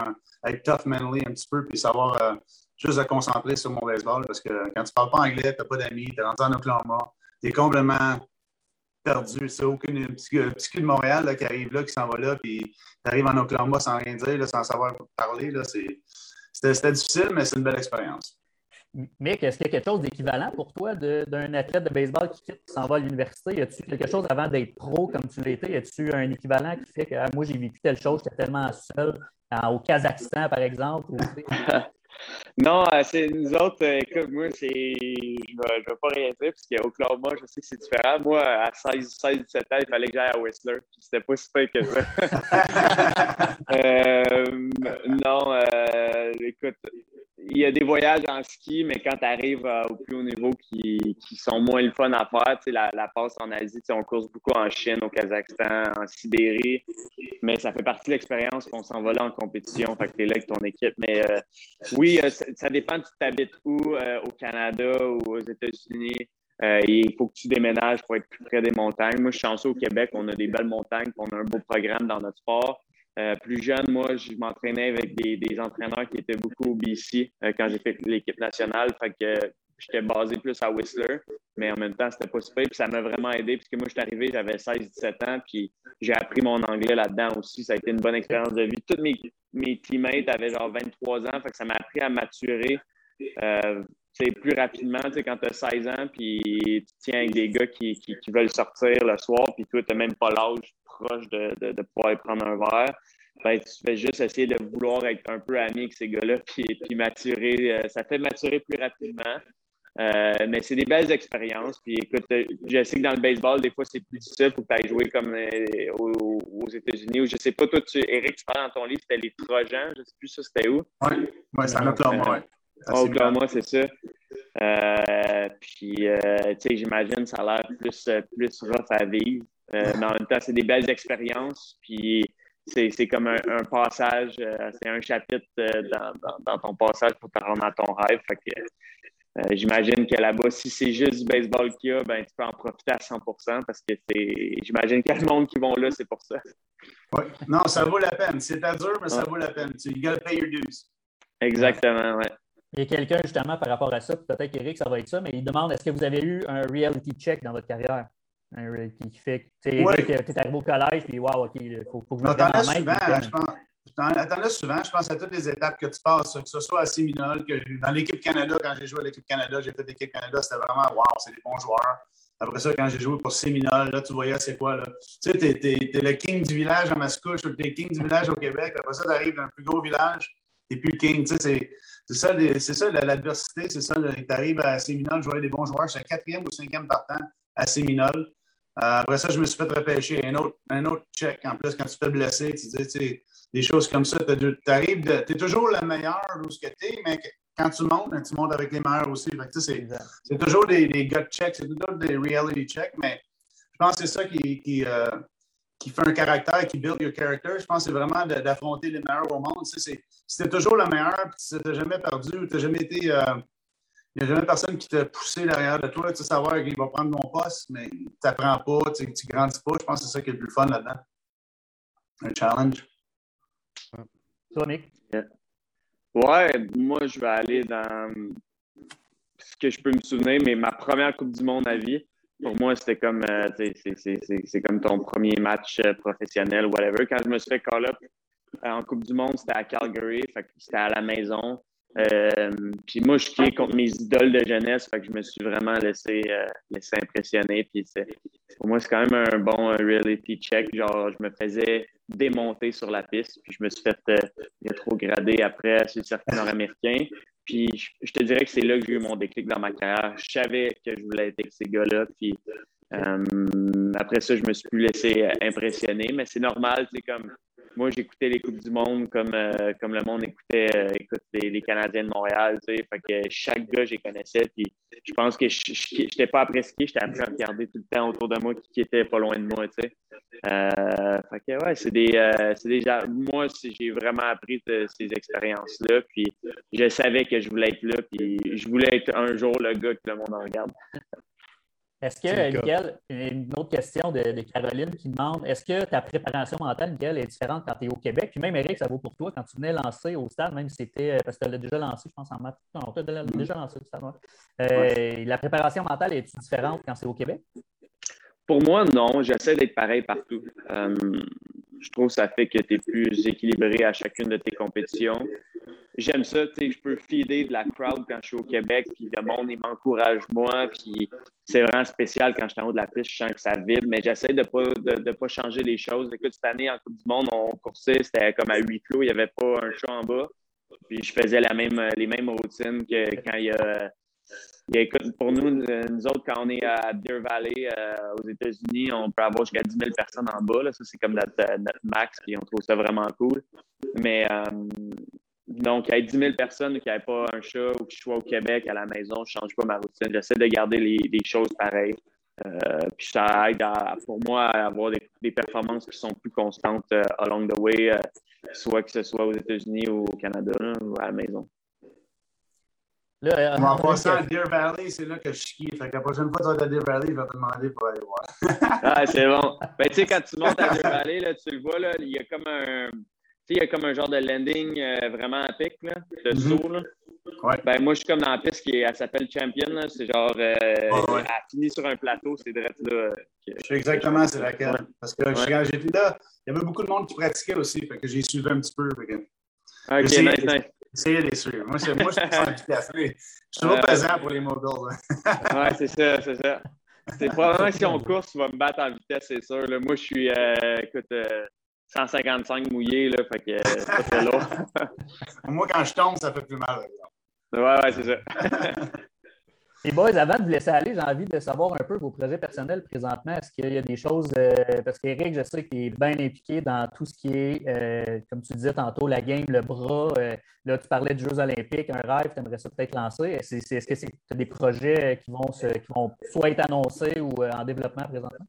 être tough mentally un petit peu, puis savoir euh, juste se concentrer sur mon baseball parce que quand tu parles pas anglais, tu n'as pas d'amis, tu es rentré en Oklahoma, tu es complètement perdu. C'est aucun petit, petit de Montréal là, qui arrive là, qui s'en va là, puis tu arrives en Oklahoma sans rien dire, sans savoir parler. C'est c'était difficile, mais c'est une belle expérience. Mick, est-ce qu'il y a quelque chose d'équivalent pour toi d'un athlète de baseball qui s'en va à l'université? Y a-tu quelque chose avant d'être pro comme tu l'étais? Y a-tu un équivalent qui fait que ah, moi j'ai vécu telle chose, j'étais tellement seul, au Kazakhstan par exemple? Non, euh, c'est nous autres, euh, écoute, moi, c'est. Je ne vais, pas rien dire, parce qu'Oklahoma, je sais que c'est différent. Moi, à 16, 16 17 ans, il fallait que j'aille à Whistler. C'était pas si pire que ça. euh, non, euh, écoute, il y a des voyages en ski, mais quand tu arrives euh, au plus haut niveau qui, qui, sont moins le fun à faire, la, la passe en Asie, on course beaucoup en Chine, au Kazakhstan, en Sibérie, mais ça fait partie de l'expérience qu'on s'en va là en compétition, fait que tu es là avec ton équipe. Mais euh, oui, euh, ça, dépend, tu t'habites où, au Canada ou aux États-Unis. il faut que tu déménages pour être plus près des montagnes. Moi, je suis chanceux au Québec, on a des belles montagnes, on a un beau programme dans notre sport. Euh, plus jeune, moi, je m'entraînais avec des, entraîneurs qui étaient beaucoup au BC euh, quand j'ai fait l'équipe nationale. Fait que j'étais basé plus à Whistler, mais en même temps, c'était pas super. Puis ça m'a vraiment aidé, puisque moi, je suis arrivé, j'avais 16-17 ans, puis j'ai appris mon anglais là-dedans aussi. Ça a été une bonne expérience de vie. Tous mes, teammates avaient genre 23 ans, fait que ça m'a appris à maturer. Euh, plus rapidement, quand tu as 16 ans, puis tu tiens avec des gars qui, qui, veulent sortir le soir, puis toi, tu n'as même pas l'âge proche de, de, de, pouvoir prendre un verre. Ben, tu fais juste essayer de vouloir être un peu ami avec ces gars-là, puis, puis maturer. Euh, ça fait maturer plus rapidement. Euh, mais c'est des belles expériences. Puis écoute, euh, je sais que dans le baseball, des fois, c'est plus difficile. pour que jouer comme aux, États-Unis. Ou je sais pas, toi, tu, Eric, tu parles dans ton livre, c'était les Trojans. Je sais plus ça, c'était où? Oui, ouais, c'est en Oklahoma, oui. Oklahoma, c'est ça. puis, tu sais, j'imagine ça a l'air plus, plus rough à vivre. Mais en même temps, c'est des belles expériences. Puis, c'est comme un, passage, euh, c'est un chapitre euh, dans, ton passage pour te rendre à ton rêve. Euh, j'imagine que là-bas, si c'est juste du baseball qu'il y a, ben, tu peux en profiter à 100% parce que j'imagine qu'il y a le monde qui vont là, c'est pour ça. Oui, non, ça vaut la peine. C'est pas dur, mais ça vaut la peine. Tu gotta pay your dues. Exactement, oui. Il y a quelqu'un justement par rapport à ça, peut-être qu'Éric, ça va être ça, mais il demande est-ce que vous avez eu un reality check dans votre carrière? Qui fait que tu es arrivé au collège, puis wow, OK, il faut, faut que je as souvent, je pense. T'en as souvent, je pense à toutes les étapes que tu passes, que ce soit à Séminole, que dans l'équipe Canada, quand j'ai joué à l'équipe Canada, j'ai fait l'équipe Canada, c'était vraiment wow, c'est des bons joueurs. Après ça, quand j'ai joué pour Séminole, là, tu voyais c'est quoi. Là. Tu sais, tu es, le king du village à Mascouche, es le king du village au Québec. Après ça, tu arrives dans un plus gros village, tu n'es plus le king. Tu sais, c'est ça, ça l'adversité, c'est ça. Tu arrives à Séminole, je voyais des bons joueurs. J'étais quatrième ou cinquième partant à Séminole. Euh, après ça, je me suis fait repêcher un autre, un autre check. En plus, quand tu te fais blesser, tu dis, des choses comme ça. Tu arrives, tu es toujours le meilleur où ce que tu es, mais quand tu montes, ben, tu montes avec les meilleurs aussi. C'est toujours des, des gut checks, c'est toujours des reality checks, mais je pense que c'est ça qui, qui, euh, qui, fait un caractère, qui build your character. Je pense que c'est vraiment d'affronter les meilleurs au monde. Si tu es toujours le meilleur, tu n'as jamais perdu, tu n'as jamais été. Euh, il n'y a jamais personne qui t'a poussé derrière de toi. Tu sais savoir qu'il va prendre mon poste, mais tu n'apprends pas, tu ne grandis pas. Je pense que c'est ça qui est le plus fun là-dedans. Un challenge. Tonic? Ouais, moi, je vais aller dans ce que je peux me souvenir, mais ma première Coupe du Monde à vie, pour moi, c'était comme, euh, c'est comme ton premier match euh, professionnel, whatever. Quand je me suis fait call-up euh, en Coupe du Monde, c'était à Calgary, c'était à la maison. Euh, puis moi, je suis contre mes idoles de jeunesse, que je me suis vraiment laissé, euh, impressionner. Puis pour moi, c'est quand même un bon reality check. Genre, je me faisais démonter sur la piste, puis je me suis fait euh, rétrograder après sur le circuit nord-américain. Puis je, te dirais que c'est là que j'ai eu mon déclic dans ma carrière. Je savais que je voulais être avec ces gars-là. Puis après ça, je me suis plus laissé impressionner, mais c'est normal, c'est comme moi, j'écoutais les Coupes du Monde comme, euh, comme le monde écoutait euh, écoute, les, Canadiens de Montréal. Tu sais, fait que chaque gars, je les connaissais. Puis je pense que je n'étais pas skier, j'étais appris à regarder tout le temps autour de moi qui, était pas loin de moi. Tu sais. Euh, fait que ouais, c'est des. Moi, j'ai vraiment appris ces expériences-là. Puis je savais que je voulais être là. Puis je voulais être un jour le gars que le monde en regarde. Est-ce que, Miguel, une autre question de, Caroline qui demande est-ce que ta préparation mentale, Miguel, est différente quand tu es au Québec? Puis même, Eric, ça vaut pour toi quand tu venais lancer au stade, même si c'était. Euh, parce que tu l'as déjà lancé, je pense, en maths. Non, tu l'as déjà lancé au stade. Euh, la préparation mentale est différente quand c'est au Québec? Pour moi, non. J'essaie d'être pareil partout. Euh, je trouve que ça fait que tu es plus équilibré à chacune de tes compétitions j'aime ça, tu sais, je peux filer de la crowd quand je suis au Québec, puis le monde, il m'encourage moi, puis c'est vraiment spécial quand je suis en haut de la piste, je sens que ça vibre, mais j'essaie de ne pas, de, pas changer les choses. Écoute, cette année, en Coupe du Monde, on coursait, c'était comme à huis clos, il n'y avait pas un chat en bas. Puis je faisais la même, les mêmes routines que quand il y a. écoute, pour nous, nous autres, quand on est à Deer Valley aux États-Unis, on peut avoir jusqu'à 10 000 personnes en bas. Là. Ça, c'est comme notre, max, puis on trouve ça vraiment cool. Mais donc, il y a 10 000 personnes qui n'avaient pas un chat ou qui soient au Québec à la maison, je ne change pas ma routine. J'essaie de garder les, choses pareilles. Euh, puis ça aide pour moi à avoir des, performances qui sont plus constantes euh, along the way, euh, soit que ce soit aux États-Unis ou au Canada ou à la maison. Là, en passant à Deer Valley, c'est là que je skie. Fait que la prochaine fois que tu vas à Deer Valley, je vais te demander pour aller voir. ah, c'est bon. Ben, tu sais, quand tu montes à Deer Valley, là, tu le vois, là, il y a comme un il y a comme un genre de landing euh, vraiment à pic, là, de mhm. saut. Là. Ouais. Ben, moi, je suis comme dans la piste qui s'appelle Champion. C'est genre, euh, elle finit sur un plateau, c'est direct là. je sais exactement c'est laquelle. Parce que quand j'étais là, il y avait beaucoup de monde qui pratiquait aussi. Fait que j'ai suivi un petit peu. Fait que... Ok, nice, nice. Essayez de les suivre. Moi, moi je suis pas Je suis toujours présent pour les mobiles. ouais, c'est ça, c'est ça. C'est probablement que si on course, tu vas me battre en vitesse, c'est sûr. Là. Moi, je suis, euh, écoute, 155 mouillés, là, fait que euh, c'est très lourd. Moi, quand je tombe, ça fait plus mal. Ouais, ouais, c'est ça. Les boys, avant de vous laisser aller, j'ai envie de savoir un peu vos projets personnels présentement. Est-ce qu'il y a des choses, euh, parce qu'Éric, je sais qu'il est bien impliqué dans tout ce qui est, euh, comme tu disais tantôt, la game, le bras. là, tu parlais de Jeux olympiques, un rêve, tu aimerais ça peut-être lancer. Est-ce que tu as des projets qui vont, se, qui vont soit être annoncés ou en développement présentement?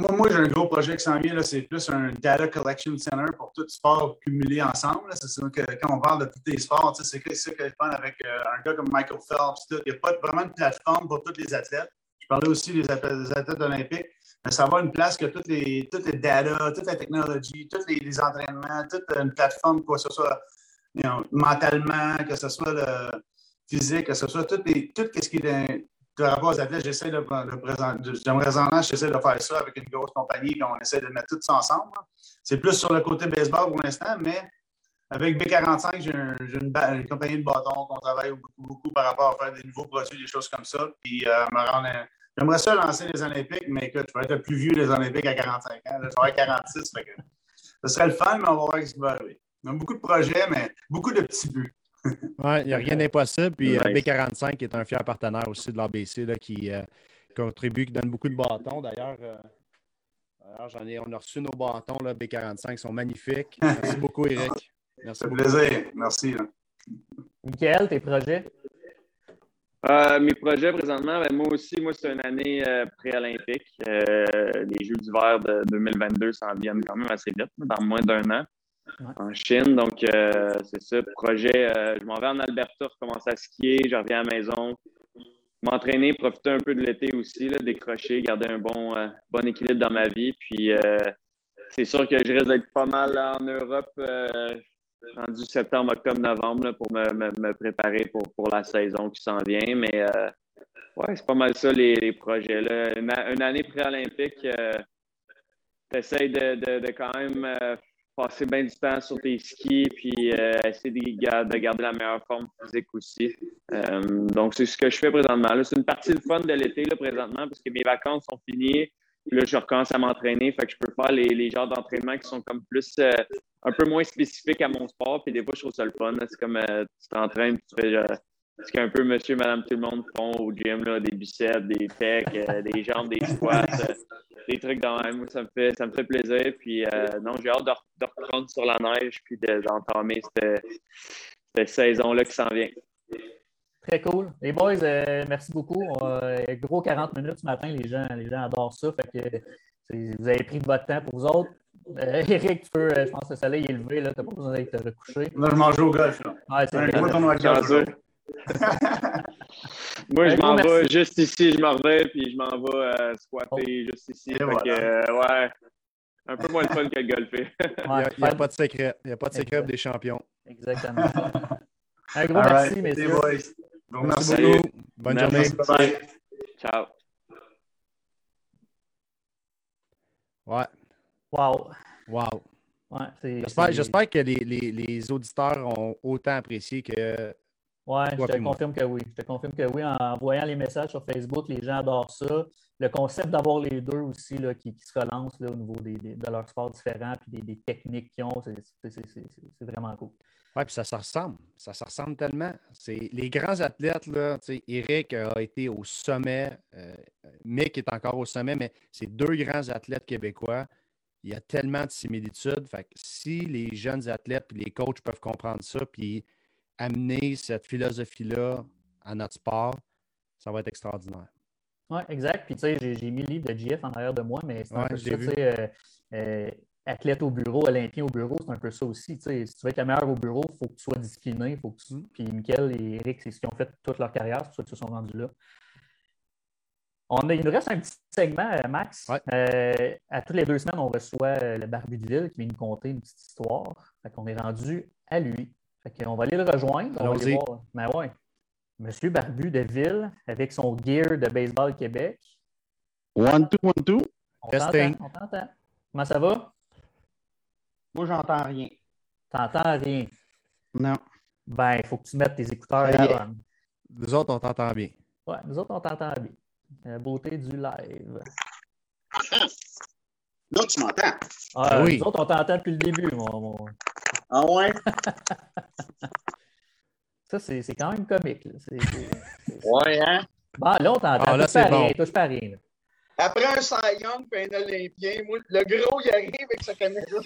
Moi, j'ai un gros projet qui s'en vient, c'est plus un data collection center pour tous les sports cumulés ensemble. C'est ça que quand on parle de tous les sports, c'est ça que je parle avec euh, un gars comme Michael Phelps. Il n'y a pas vraiment de plateforme pour tous les athlètes. Je parlais aussi des athlètes, olympiques. Mais ça va une place que toutes les, toutes les data, toute la technologie, tous les, entraînements, toute une plateforme, que ce soit mentalement, que ce soit physique, que ce soit tout, les, tout ce qui est par rapport aux athlètes, j'essaie de, de présenter. J'essaie de faire ça avec une grosse compagnie, puis on essaie de mettre tout ça ensemble. C'est plus sur le côté baseball pour l'instant, mais avec B45, j'ai une, compagnie de bâtons qu'on travaille beaucoup, par rapport à faire des nouveaux produits, des choses comme ça. Puis euh, J'aimerais ça lancer les Olympiques, mais écoute, je vais être le plus vieux des Olympiques à 45 ans. je vais avoir 46. Fait ce serait le fun, mais on va voir ce qui va arriver. On a beaucoup de projets, mais beaucoup de petits buts oui, il n'y a rien d'impossible. Puis euh, B45 est un fier partenaire aussi de l'ABC qui euh, contribue, qui donne beaucoup de bâtons. D'ailleurs, euh, j'en ai, on a reçu nos bâtons là, B45, ils sont magnifiques. Merci beaucoup, Eric. Merci beaucoup. plaisir. Merci. Michael, tes projets? mes projets présentement, ben, moi aussi, moi, c'est une année pré-olympique. les Jeux d'hiver de 2022 s'en viennent quand même assez vite, dans moins d'un an en Chine. Donc, euh, c'est ça, projet. Euh, je m'en vais en Alberta, recommencer à skier, je reviens à la maison, m'entraîner, profiter un peu de l'été aussi, là, décrocher, garder un bon, euh, bon équilibre dans ma vie. Puis, c'est sûr que je risque d'être pas mal en Europe rendu septembre, octobre, novembre pour me, préparer pour, pour, la saison qui s'en vient. Mais ouais, c'est pas mal ça les, projets. Là. Une, année pré-olympique, de, de, de, quand même passer bien du temps sur tes skis, puis euh, essayer de, garder la meilleure forme physique aussi. Euh, donc, c'est ce que je fais présentement. C'est une partie de fun de l'été, présentement, parce que mes vacances sont finies. Là, je recommence à m'entraîner. Fait que je peux faire les, les genres d'entraînement qui sont comme plus, euh, un peu moins spécifiques à mon sport. Puis des fois, je trouve ça le fun. C'est comme tu t'entraînes, tu fais ce qu'un peu monsieur, madame, tout le monde font au gym, là, des biceps, des pecs, des jambes, des squats des trucs dans même. Ça me fait, ça me fait plaisir. Puis euh, non, j'ai hâte de, reprendre sur la neige puis d'entamer cette, saison-là qui s'en vient. Très cool. Les boys, euh, merci beaucoup. gros 40 minutes ce matin, les gens, les gens adorent ça. Fait que vous avez pris de votre temps pour vous autres. Euh, Eric, tu peux, je pense que le soleil est levé, tu n'as pas besoin d'être recouché. Moi, je mange au golf. Là. Ouais, c'est Moi, je m'en vais juste ici, je m'en vais, puis je m'en vais euh, squatter oh. juste ici. Euh, ouais, un peu moins de fun que le golfer. Il n'y a, pas de secret. Il n'y a pas de secret des champions. Exactement. Un gros merci, messieurs. merci, beaucoup. Bonne journée. Ciao. Ouais. Wow. Wow. Ouais, J'espère que les, les, les, auditeurs ont autant apprécié que Oui, je te confirme que oui. Je te confirme que oui. En voyant les messages sur Facebook, les gens adorent ça. Le concept d'avoir les deux aussi là, qui, se relancent là, au niveau des, de leurs sports différents et des, techniques qu'ils ont, c'est vraiment cool. Oui, puis ça se ressemble. Ça se ressemble tellement. Les grands athlètes, là, Eric a été au sommet, euh, Mick est encore au sommet, mais c'est deux grands athlètes québécois. Il y a tellement de similitudes. Fait que si les jeunes athlètes et les coachs peuvent comprendre ça, puis amener cette philosophie-là à notre sport, ça va être extraordinaire. Oui, exact. Puis, tu sais, j'ai mis le livre de GF en arrière de moi, mais c'est un peu ça, tu sais, euh, euh, athlète au bureau, olympien au bureau, c'est un peu ça aussi. Tu sais, si tu veux être le meilleur au bureau, il faut que tu sois discipliné. Faut que tu... Mm. Puis, Michael et Eric, c'est ce qu'ils ont fait toute leur carrière, c'est pour ça qu'ils se sont rendus là. On a, il nous reste un petit segment, euh, Max. à toutes les deux semaines, on reçoit le Barbu de Ville qui vient nous conter une petite histoire. Fait qu'on est rendu à lui. Fait on va aller le rejoindre. On va aller voir. Mais ben ouais. Monsieur Barbu de Ville avec son gear de baseball Québec. One, two, one, two. On t'entend. On t'entend. Comment ça va? Moi, j'entends rien. T'entends rien? Non. Ben, il faut que tu mettes tes écouteurs à Nous autres, on t'entend bien. Ouais, nous autres, on t'entend bien. La beauté du live. Non, tu m'entends? Ah, oui. Nous autres, on t'entend depuis le début, mon, mon... Ah ouais? Ça, c'est quand même comique. Ouais, hein? Bon, là, on t'entend. Ah, là, c'est bon. touche pas rien. Après un Cy Young et un Olympien, moi, le gros, il arrive avec sa caméra.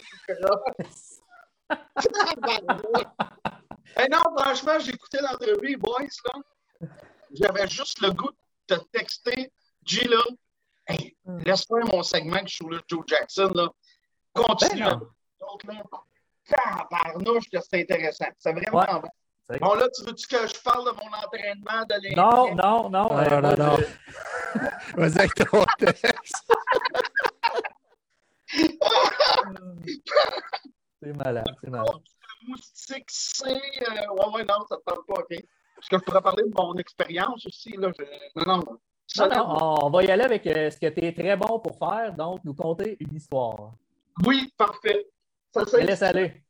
hey, non, franchement, j'écoutais l'entrevue, boys, là. J'avais juste le goût de te texter. G, là, hey, laisse faire mon segment que je suis là, Joe Jackson, là. Continue. Ben Tabarnouche que c'est intéressant. C'est vraiment ouais. bon. Bon, là, tu veux-tu que je parle de mon entraînement de l'Indien? Non, non, non. Non, non, non. non. Vas-y avec ton texte. c'est malade, c'est malade. Moustique C, euh, ouais, ouais, non, ça te parle pas, OK. Parce que je pourrais parler de mon expérience aussi, là. Non, non. Non, non, on va y aller avec euh, ce que tu es très bon pour faire, donc nous conter une histoire. Oui, parfait. Ça laisse aller.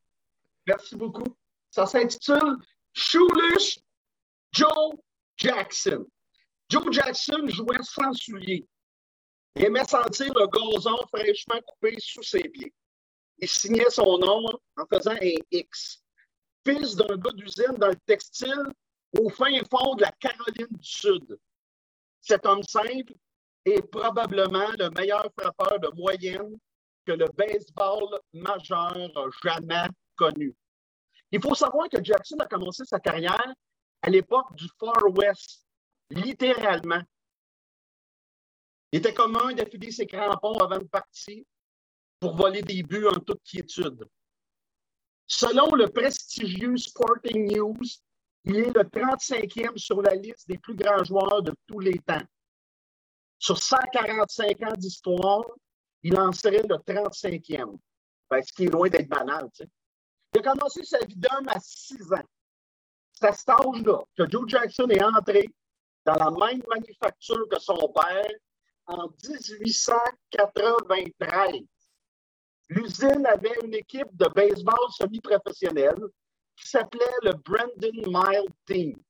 Merci beaucoup. Ça s'intitule Shoeless Joe Jackson. Joe Jackson jouait sans souliers. Il aimait sentir le gazon fraîchement coupé sous ses pieds. Il signait son nom en faisant un X. Fils d'un gars d'usine dans le textile au fin fond de la Caroline du Sud. Cet homme simple est probablement le meilleur frappeur de moyenne que le baseball majeur jamais connu. Il faut savoir que Jackson a commencé sa carrière à l'époque du Far West, littéralement. Il était commun d'affiler ses crampons avant de partir pour voler des buts en toute quiétude. Selon le prestigieux Sporting News, il est le 35e sur la liste des plus grands joueurs de tous les temps. Sur 145 ans d'histoire, il en serait le 35e. Ben, ce qui est loin d'être banal. Il a commencé sa vie d'homme à 6 ans. C'est à cet âge-là que Joe Jackson est entré dans la même manufacture que son père en 1893. L'usine avait une équipe de baseball semi-professionnelle qui s'appelait le Brandon Mile Team.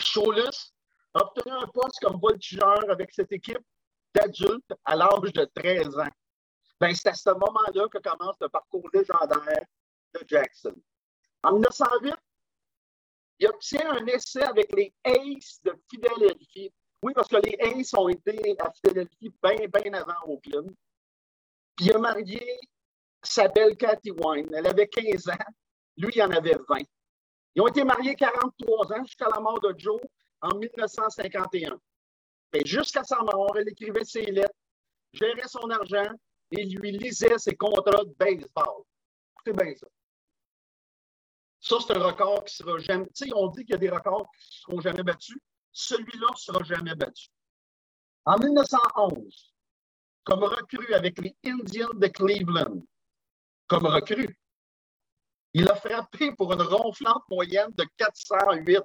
Scholus a obtenu un poste comme voltigeur avec cette équipe d'adulte à l'âge de 13 ans. Ben, c'est à ce moment-là que commence le parcours légendaire de Jackson. En 1908, il obtient un essai avec les Aces de Philadelphie. Oui, parce que les Aces ont été à Philadelphie bien, bien avant Oakland. Puis il a marié sa belle Cathy Wine. Elle avait 15 ans. Lui, il en avait 20. Ils ont été mariés 43 ans jusqu'à la mort de Joe en 1951. Ben, jusqu'à sa mort, elle écrivait ses lettres, gérait son argent et lui lisait ses contrats de baseball. C'est bien ça. Ça, c'est un record qui sera jamais. Tu sais, on dit qu'il y a des records qui ne seront jamais battus. Celui-là ne sera jamais battu. En 1911, comme recrue avec les Indians de Cleveland, comme recrue, il a frappé pour une ronflante moyenne de 408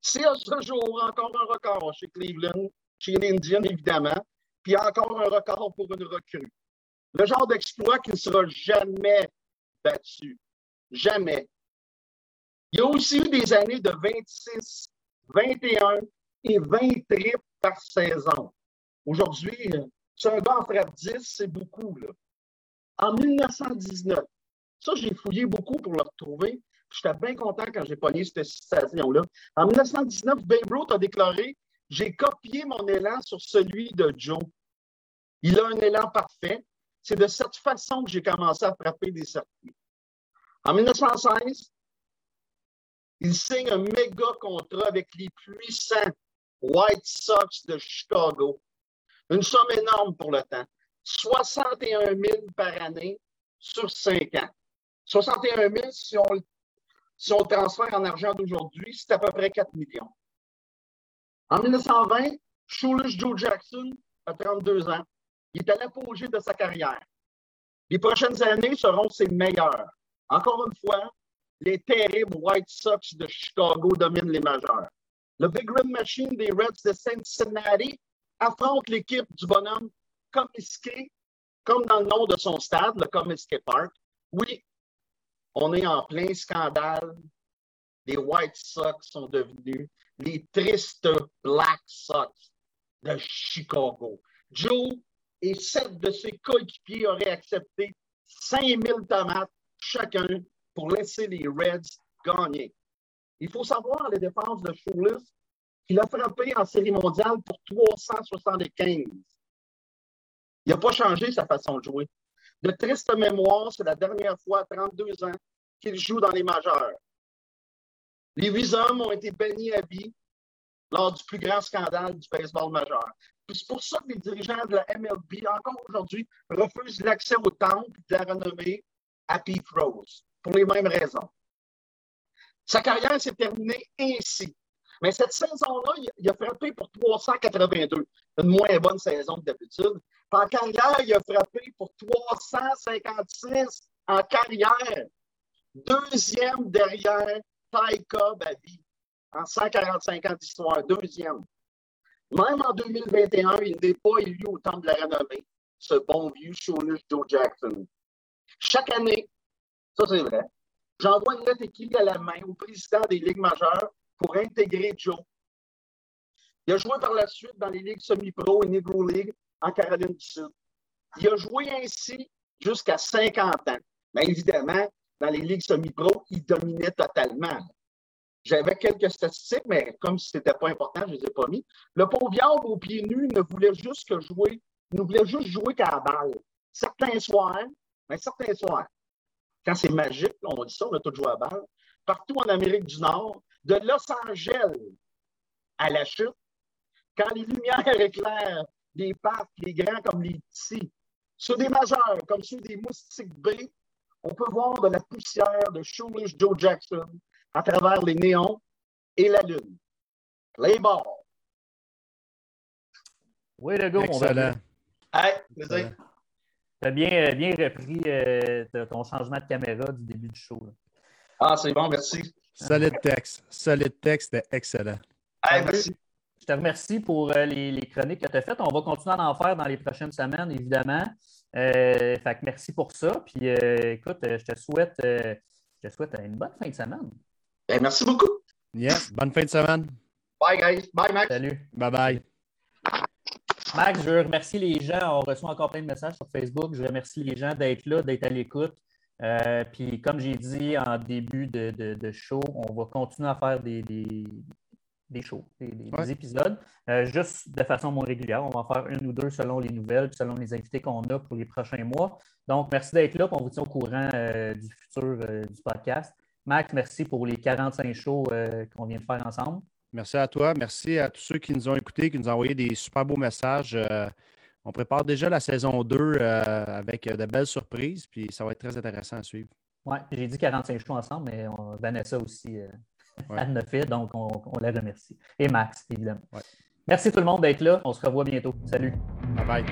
c'est à ce jour encore un record chez Cleveland, chez l'Indien évidemment, puis encore un record pour une recrue. Le genre d'exploit qui ne sera jamais battu. Jamais. Il y a aussi eu des années de 26, 21 et 20 tripes par saison. Aujourd'hui, si un gars en frappe 10, c'est beaucoup. En 1919, ça, j'ai fouillé beaucoup pour le retrouver. J'étais bien content quand j'ai pogné cette citation-là. En 1919, Babe Ruth a déclaré J'ai copié mon élan sur celui de Joe. Il a un élan parfait. C'est de cette façon que j'ai commencé à frapper des circuits. En 1916, il signe un méga contrat avec les puissants White Sox de Chicago. Une somme énorme pour le temps. 61 000 par année sur 5 ans. 61 000, si on, si on le transfère en argent d'aujourd'hui, c'est à peu près 4 millions. En 1920, Shoeless Joe Jackson a 32 ans. Est à l'apogée de sa carrière. Les prochaines années seront ses meilleures. Encore une fois, les terribles White Sox de Chicago dominent les majeurs. Le Big Red Machine des Reds de Cincinnati affronte l'équipe du bonhomme Comiskey, comme dans le nom de son stade, le Comiskey Park. Oui, on est en plein scandale. Les White Sox sont devenus les tristes Black Sox de Chicago. Joe et sept de ses coéquipiers auraient accepté 5000 tomates chacun pour laisser les Reds gagner. Il faut savoir les défenses de Shoeless qu'il a frappé en série mondiale pour 375. Il n'a pas changé sa façon de jouer. De triste mémoire, c'est la dernière fois à 32 ans qu'il joue dans les majeurs. Les huit hommes ont été bannis à vie lors du plus grand scandale du baseball majeur. C'est pour ça que les dirigeants de la MLB, encore aujourd'hui, refusent l'accès au temple de la renommée à Pete Rose, pour les mêmes raisons. Sa carrière s'est terminée ainsi. Mais cette saison-là, il a frappé pour 382, une moins bonne saison que d'habitude. En carrière, il a frappé pour 356 en carrière. Deuxième derrière Ty Cobb à vie en 145 ans d'histoire. Deuxième. Même en 2021, il n'est pas élu au temps de la renommée, ce bon vieux Shoeless Joe Jackson. Chaque année, ça c'est vrai, j'envoie une lettre écrite à la main au président des ligues majeures pour intégrer Joe. Il a joué par la suite dans les ligues semi-pro et Negro League en Caroline du Sud. Il a joué ainsi jusqu'à 50 ans. Mais évidemment, dans les ligues semi-pro, il dominait totalement. J'avais quelques statistiques, mais comme ce n'était pas important, je ne les ai pas mis. Le pauvre au pied nu ne voulait juste que jouer, ne voulait juste jouer qu'à la balle. Certains soirs, mais certains soirs, quand c'est magique, on dit ça, on a tout joué à la balle, partout en Amérique du Nord, de Los Angeles à la chute, quand les lumières éclairent des parcs, les grands comme les petits, sur des majeurs comme ceux des Moustiques B, on peut voir de la poussière de Shoeless Joe Jackson à travers les néons et la lune. Les bords. Oui, le go, Excellent. Hey, vas-y. Tu as bien, bien repris euh, ton changement de caméra du début du show. là. Ah, c'est bon, merci. Solide texte. Solide texte, excellent. Hey, merci. Je te remercie pour euh, les, les chroniques que tu as faites. On va continuer à en faire dans les prochaines semaines, évidemment. Euh, fait que merci pour ça. Puis euh, écoute, euh, je te souhaite, euh, je te souhaite une bonne fin de semaine. Ben, merci beaucoup. Yes, bonne fin de semaine. Bye, guys. Bye, Max. Salut. Bye bye. Max, je veux remercier les gens. On reçoit encore plein de messages sur Facebook. Je remercie les gens d'être là, d'être à l'écoute. Euh, puis, comme j'ai dit en début de, de- de show, on va continuer à faire des, des, des shows, des, des- des Ouais. épisodes, euh, juste de façon moins régulière. On va en faire une ou deux selon les nouvelles, selon les invités qu'on a pour les prochains mois. Donc, merci d'être là. On vous tient au courant euh, du futur euh, du podcast. Max, merci pour les 45 shows qu'on vient de faire ensemble. Merci à toi. Merci à tous ceux qui nous ont écoutés, qui nous ont envoyé des super beaux messages. On prépare déjà la saison 2 euh, avec de belles surprises, puis ça va être très intéressant à suivre. Ouais, j'ai dit 45 shows ensemble, mais on, Vanessa aussi, Ouais. l'a fait, donc on, on la remercie. Et Max, évidemment. Ouais. Merci tout le monde d'être là. On se revoit bientôt. Salut. Bye bye.